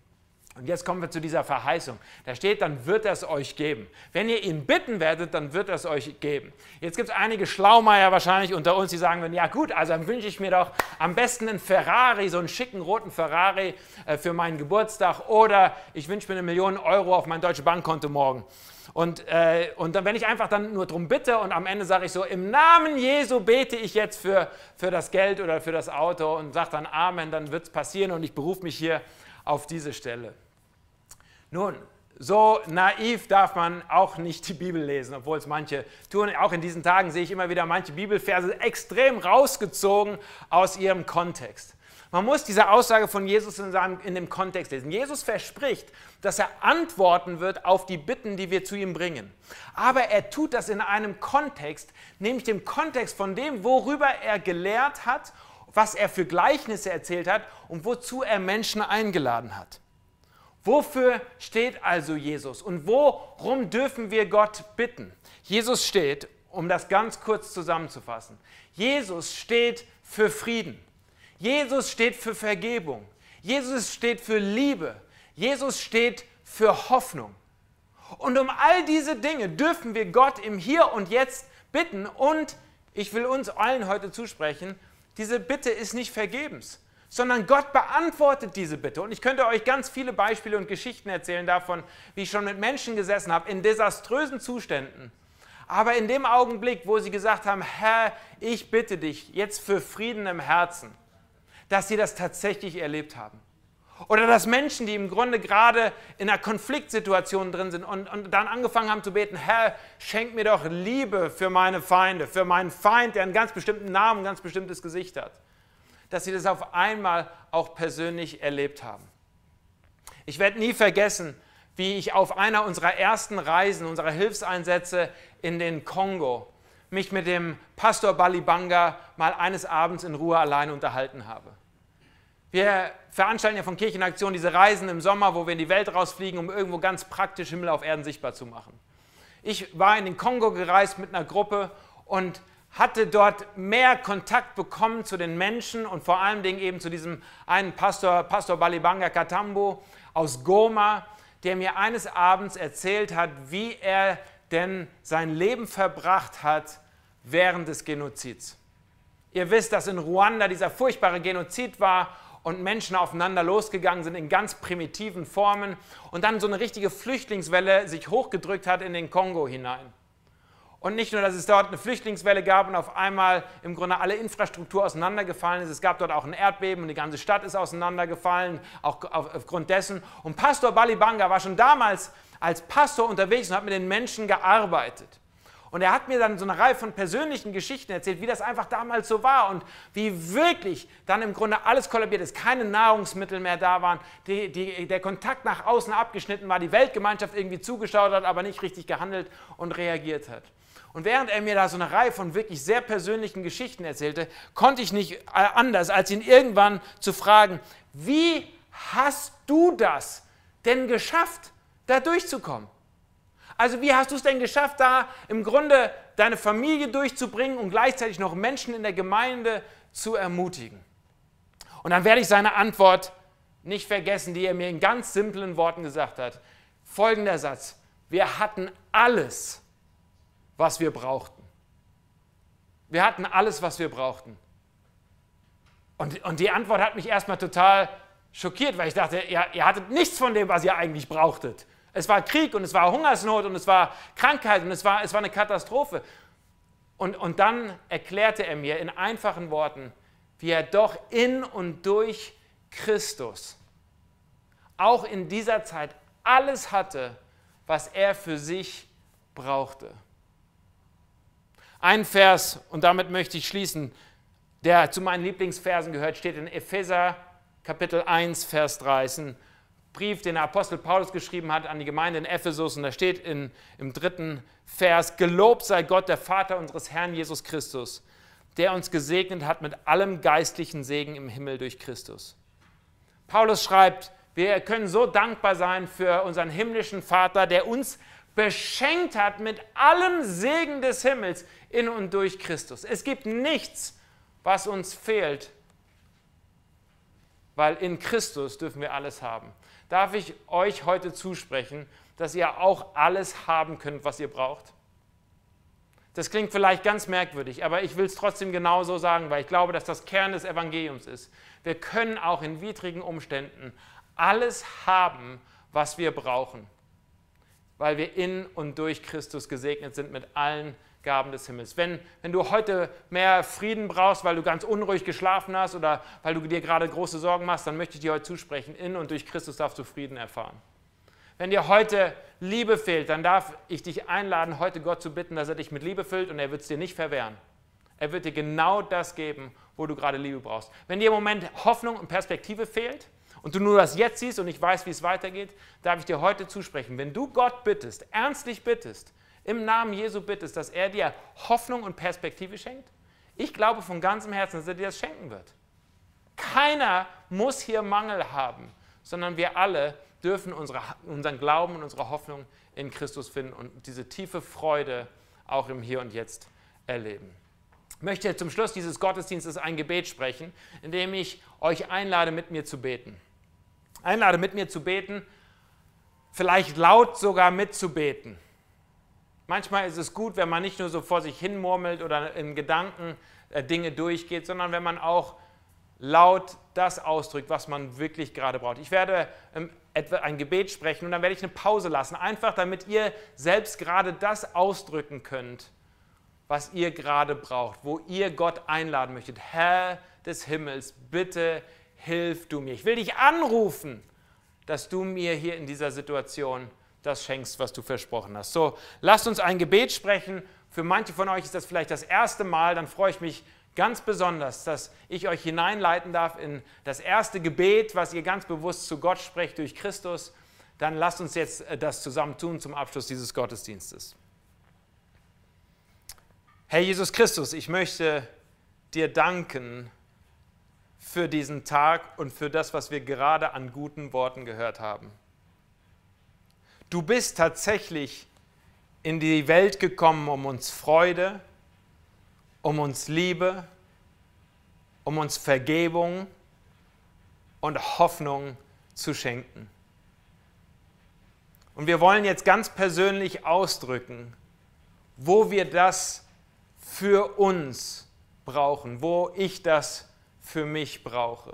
Und jetzt kommen wir zu dieser Verheißung. Da steht, dann wird er es euch geben. Wenn ihr ihn bitten werdet, dann wird er es euch geben. Jetzt gibt es einige Schlaumeier wahrscheinlich unter uns, die sagen, ja gut, also dann wünsche ich mir doch am besten einen Ferrari, so einen schicken roten Ferrari äh, für meinen Geburtstag oder ich wünsche mir eine Million Euro auf mein deutsches Bankkonto morgen. Und, äh, und dann, wenn ich einfach dann nur darum bitte und am Ende sage ich so, im Namen Jesu bete ich jetzt für, für das Geld oder für das Auto und sage dann Amen, dann wird es passieren und ich berufe mich hier auf diese Stelle. Nun, so naiv darf man auch nicht die Bibel lesen, obwohl es manche tun. Auch in diesen Tagen sehe ich immer wieder manche Bibelverse extrem rausgezogen aus ihrem Kontext. Man muss diese Aussage von Jesus in, seinem, in dem Kontext lesen. Jesus verspricht, dass er antworten wird auf die Bitten, die wir zu ihm bringen. Aber er tut das in einem Kontext, nämlich dem Kontext von dem, worüber er gelehrt hat, was er für Gleichnisse erzählt hat und wozu er Menschen eingeladen hat. Wofür steht also Jesus und worum dürfen wir Gott bitten? Jesus steht, um das ganz kurz zusammenzufassen, Jesus steht für Frieden. Jesus steht für Vergebung. Jesus steht für Liebe. Jesus steht für Hoffnung. Und um all diese Dinge dürfen wir Gott im Hier und Jetzt bitten. Und ich will uns allen heute zusprechen, diese Bitte ist nicht vergebens, sondern Gott beantwortet diese Bitte. Und ich könnte euch ganz viele Beispiele und Geschichten erzählen davon, wie ich schon mit Menschen gesessen habe in desaströsen Zuständen. Aber in dem Augenblick, wo sie gesagt haben, Herr, ich bitte dich jetzt für Frieden im Herzen, dass sie das tatsächlich erlebt haben. Oder dass Menschen, die im Grunde gerade in einer Konfliktsituation drin sind und, und dann angefangen haben zu beten, Herr, schenk mir doch Liebe für meine Feinde, für meinen Feind, der einen ganz bestimmten Namen, ein ganz bestimmtes Gesicht hat. Dass sie das auf einmal auch persönlich erlebt haben. Ich werde nie vergessen, wie ich auf einer unserer ersten Reisen, unserer Hilfseinsätze in den Kongo, mich mit dem Pastor Balibanga mal eines Abends in Ruhe allein unterhalten habe. Wir veranstalten ja von Kirchenaktion diese Reisen im Sommer, wo wir in die Welt rausfliegen, um irgendwo ganz praktisch Himmel auf Erden sichtbar zu machen. Ich war in den Kongo gereist mit einer Gruppe und hatte dort mehr Kontakt bekommen zu den Menschen und vor allen Dingen eben zu diesem einen Pastor, Pastor Balibanga Katambo aus Goma, der mir eines Abends erzählt hat, wie er denn sein Leben verbracht hat während des Genozids. Ihr wisst, dass in Ruanda dieser furchtbare Genozid war und Menschen aufeinander losgegangen sind in ganz primitiven Formen und dann so eine richtige Flüchtlingswelle sich hochgedrückt hat in den Kongo hinein. Und nicht nur, dass es dort eine Flüchtlingswelle gab und auf einmal im Grunde alle Infrastruktur auseinandergefallen ist, es gab dort auch ein Erdbeben und die ganze Stadt ist auseinandergefallen, auch aufgrund dessen. Und Pastor Balibanga war schon damals als Pastor unterwegs und hat mit den Menschen gearbeitet. Und er hat mir dann so eine Reihe von persönlichen Geschichten erzählt, wie das einfach damals so war und wie wirklich dann im Grunde alles kollabiert ist, keine Nahrungsmittel mehr da waren, die, die, der Kontakt nach außen abgeschnitten war, die Weltgemeinschaft irgendwie zugeschaut hat, aber nicht richtig gehandelt und reagiert hat. Und während er mir da so eine Reihe von wirklich sehr persönlichen Geschichten erzählte, konnte ich nicht anders, als ihn irgendwann zu fragen, wie hast du das denn geschafft? da durchzukommen. Also wie hast du es denn geschafft, da im Grunde deine Familie durchzubringen und gleichzeitig noch Menschen in der Gemeinde zu ermutigen? Und dann werde ich seine Antwort nicht vergessen, die er mir in ganz simplen Worten gesagt hat. Folgender Satz. Wir hatten alles, was wir brauchten. Wir hatten alles, was wir brauchten. Und, und die Antwort hat mich erstmal total schockiert, weil ich dachte, ihr, ihr hattet nichts von dem, was ihr eigentlich brauchtet. Es war Krieg und es war Hungersnot und es war Krankheit und es war, es war eine Katastrophe. Und, und dann erklärte er mir in einfachen Worten, wie er doch in und durch Christus auch in dieser Zeit alles hatte, was er für sich brauchte. Ein Vers, und damit möchte ich schließen, der zu meinen Lieblingsversen gehört, steht in Epheser Kapitel 1, Vers 13. Brief, den der Apostel Paulus geschrieben hat an die Gemeinde in Ephesus. Und da steht in, im dritten Vers, gelobt sei Gott, der Vater unseres Herrn Jesus Christus, der uns gesegnet hat mit allem geistlichen Segen im Himmel durch Christus. Paulus schreibt, wir können so dankbar sein für unseren himmlischen Vater, der uns beschenkt hat mit allem Segen des Himmels in und durch Christus. Es gibt nichts, was uns fehlt, weil in Christus dürfen wir alles haben darf ich euch heute zusprechen, dass ihr auch alles haben könnt, was ihr braucht? Das klingt vielleicht ganz merkwürdig, aber ich will es trotzdem genauso sagen, weil ich glaube, dass das Kern des Evangeliums ist. Wir können auch in widrigen Umständen alles haben, was wir brauchen. weil wir in und durch Christus gesegnet sind mit allen Gaben des Himmels. Wenn, wenn du heute mehr Frieden brauchst, weil du ganz unruhig geschlafen hast oder weil du dir gerade große Sorgen machst, dann möchte ich dir heute zusprechen, in und durch Christus darfst du Frieden erfahren. Wenn dir heute Liebe fehlt, dann darf ich dich einladen, heute Gott zu bitten, dass er dich mit Liebe füllt und er wird es dir nicht verwehren. Er wird dir genau das geben, wo du gerade Liebe brauchst. Wenn dir im Moment Hoffnung und Perspektive fehlt und du nur das Jetzt siehst und nicht weißt, wie es weitergeht, darf ich dir heute zusprechen. Wenn du Gott bittest, ernstlich bittest, im Namen Jesu bittest, dass er dir Hoffnung und Perspektive schenkt, ich glaube von ganzem Herzen, dass er dir das schenken wird. Keiner muss hier Mangel haben, sondern wir alle dürfen unsere, unseren Glauben und unsere Hoffnung in Christus finden und diese tiefe Freude auch im Hier und Jetzt erleben. Ich möchte zum Schluss dieses Gottesdienstes ein Gebet sprechen, in dem ich euch einlade, mit mir zu beten. Einlade, mit mir zu beten, vielleicht laut sogar mitzubeten. Manchmal ist es gut, wenn man nicht nur so vor sich hin murmelt oder in Gedanken äh, Dinge durchgeht, sondern wenn man auch laut das ausdrückt, was man wirklich gerade braucht. Ich werde ähm, ein Gebet sprechen und dann werde ich eine Pause lassen, einfach damit ihr selbst gerade das ausdrücken könnt, was ihr gerade braucht, wo ihr Gott einladen möchtet. Herr des Himmels, bitte hilf du mir. Ich will dich anrufen, dass du mir hier in dieser Situation das schenkst, was du versprochen hast. So, lasst uns ein Gebet sprechen. Für manche von euch ist das vielleicht das erste Mal, dann freue ich mich ganz besonders, dass ich euch hineinleiten darf in das erste Gebet, was ihr ganz bewusst zu Gott sprecht durch Christus. Dann lasst uns jetzt äh, das zusammen tun zum Abschluss dieses Gottesdienstes. Herr Jesus Christus, ich möchte dir danken für diesen Tag und für das, was wir gerade an guten Worten gehört haben. Du bist tatsächlich in die Welt gekommen, um uns Freude, um uns Liebe, um uns Vergebung und Hoffnung zu schenken. Und wir wollen jetzt ganz persönlich ausdrücken, wo wir das für uns brauchen, wo ich das für mich brauche.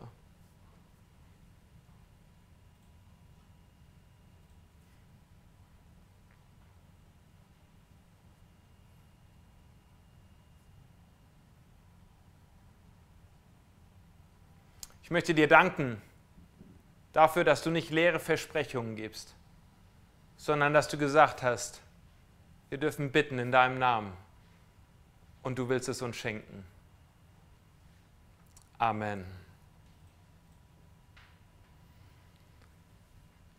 Möchte dir danken dafür, dass du nicht leere Versprechungen gibst, sondern dass du gesagt hast, wir dürfen bitten in deinem Namen und du willst es uns schenken. Amen.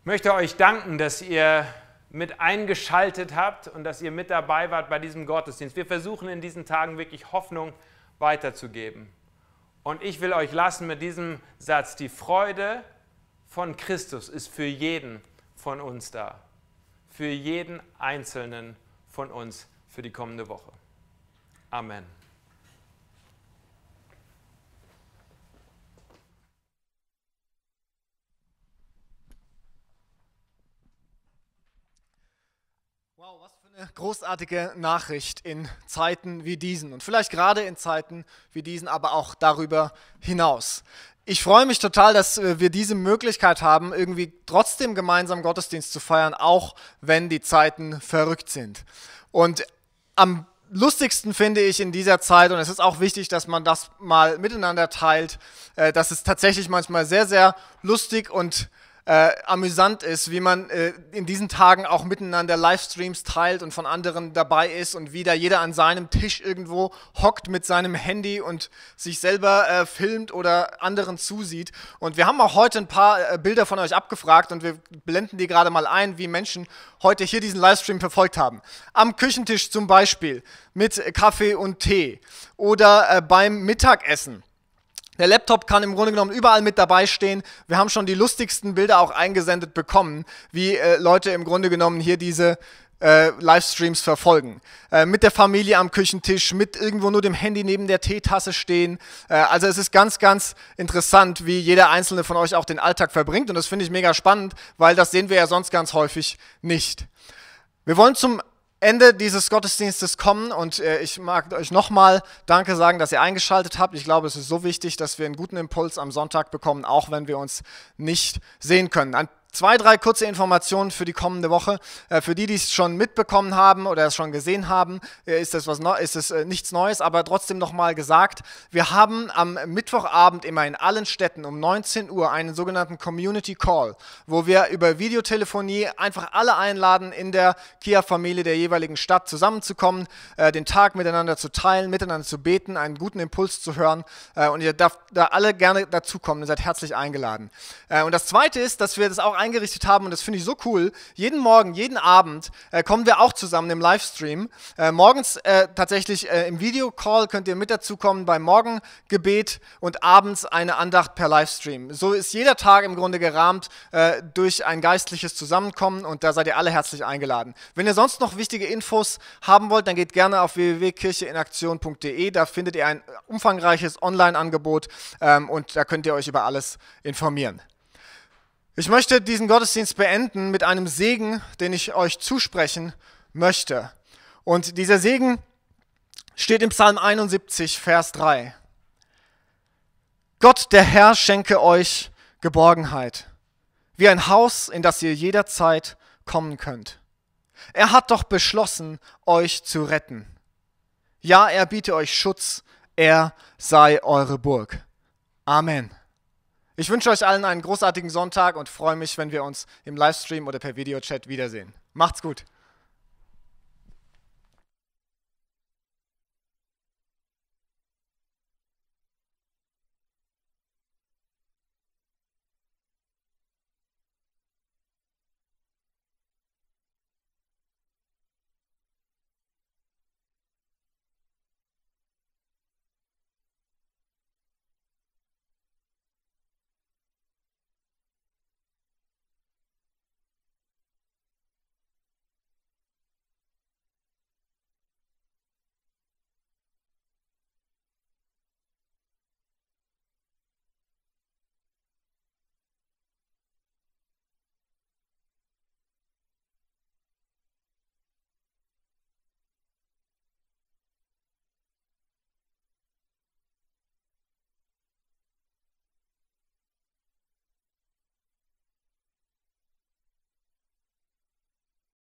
Ich möchte euch danken, dass ihr mit eingeschaltet habt und dass ihr mit dabei wart bei diesem Gottesdienst. Wir versuchen in diesen Tagen wirklich Hoffnung weiterzugeben. Und ich will euch lassen mit diesem Satz, die Freude von Christus ist für jeden von uns da. Für jeden Einzelnen von uns für die kommende Woche. Amen. Eine großartige Nachricht in Zeiten wie diesen und vielleicht gerade in Zeiten wie diesen, aber auch darüber hinaus. Ich freue mich total, dass äh, wir diese Möglichkeit haben, irgendwie trotzdem gemeinsam Gottesdienst zu feiern, auch wenn die Zeiten verrückt sind. Und am lustigsten finde ich in dieser Zeit, und es ist auch wichtig, dass man das mal miteinander teilt, äh, dass es tatsächlich manchmal sehr, sehr lustig und amüsant ist, wie man äh, in diesen Tagen auch miteinander Livestreams teilt und von anderen dabei ist und wie da jeder an seinem Tisch irgendwo hockt mit seinem Handy und sich selber äh, filmt oder anderen zusieht. Und wir haben auch heute ein paar äh, Bilder von euch abgefragt und wir blenden die gerade mal ein, wie Menschen heute hier diesen Livestream verfolgt haben. Am Küchentisch zum Beispiel mit Kaffee und Tee oder äh, beim Mittagessen der Laptop kann im Grunde genommen überall mit dabei stehen. Wir haben schon die lustigsten Bilder auch eingesendet bekommen, wie äh, Leute im Grunde genommen hier diese äh, Livestreams verfolgen. Äh, mit der Familie am Küchentisch, mit irgendwo nur dem Handy neben der Teetasse stehen. Äh, also es ist ganz, ganz interessant, wie jeder einzelne von euch auch den Alltag verbringt. Und das finde ich mega spannend, weil das sehen wir ja sonst ganz häufig nicht. Wir wollen zum Ende dieses Gottesdienstes kommen und äh, ich mag euch nochmal Danke sagen, dass ihr eingeschaltet habt. Ich glaube, es ist so wichtig, dass wir einen guten Impuls am Sonntag bekommen, auch wenn wir uns nicht sehen können. Ein zwei, drei kurze Informationen für die kommende Woche. Äh, für die, die es schon mitbekommen haben oder es schon gesehen haben, äh, ist das was ist es äh, nichts Neues, aber trotzdem nochmal gesagt. Wir haben am Mittwochabend immer in allen Städten um 19 Uhr einen sogenannten Community Call, wo wir über Videotelefonie einfach alle einladen, in der Kia-Familie der jeweiligen Stadt zusammenzukommen, den Tag miteinander zu teilen, miteinander zu beten, einen guten Impuls zu hören. Und ihr dürft da alle gerne dazukommen. Ihr seid herzlich eingeladen. Und das Zweite ist, dass wir das auch eingerichtet haben und das finde ich so cool. Jeden Morgen, jeden Abend äh, kommen wir auch zusammen im Livestream. Äh, morgens äh, tatsächlich äh, im Videocall könnt ihr mit dazukommen beim Morgengebet und abends eine Andacht per Livestream. So ist jeder Tag im Grunde gerahmt äh, durch ein geistliches Zusammenkommen und da seid ihr alle herzlich eingeladen. Wenn ihr sonst noch wichtige Infos haben wollt, dann geht gerne auf www.kircheinaktion.de. Da findet ihr ein umfangreiches Online-Angebot ähm, und da könnt ihr euch über alles informieren. Ich möchte diesen Gottesdienst beenden mit einem Segen, den ich euch zusprechen möchte. Und dieser Segen steht im Psalm 71, Vers 3. Gott, der Herr, schenke euch Geborgenheit, wie ein Haus, in das ihr jederzeit kommen könnt. Er hat doch beschlossen, euch zu retten. Ja, er biete euch Schutz, er sei eure Burg. Amen. Ich wünsche euch allen einen großartigen Sonntag und freue mich, wenn wir uns im Livestream oder per Videochat wiedersehen. Macht's gut.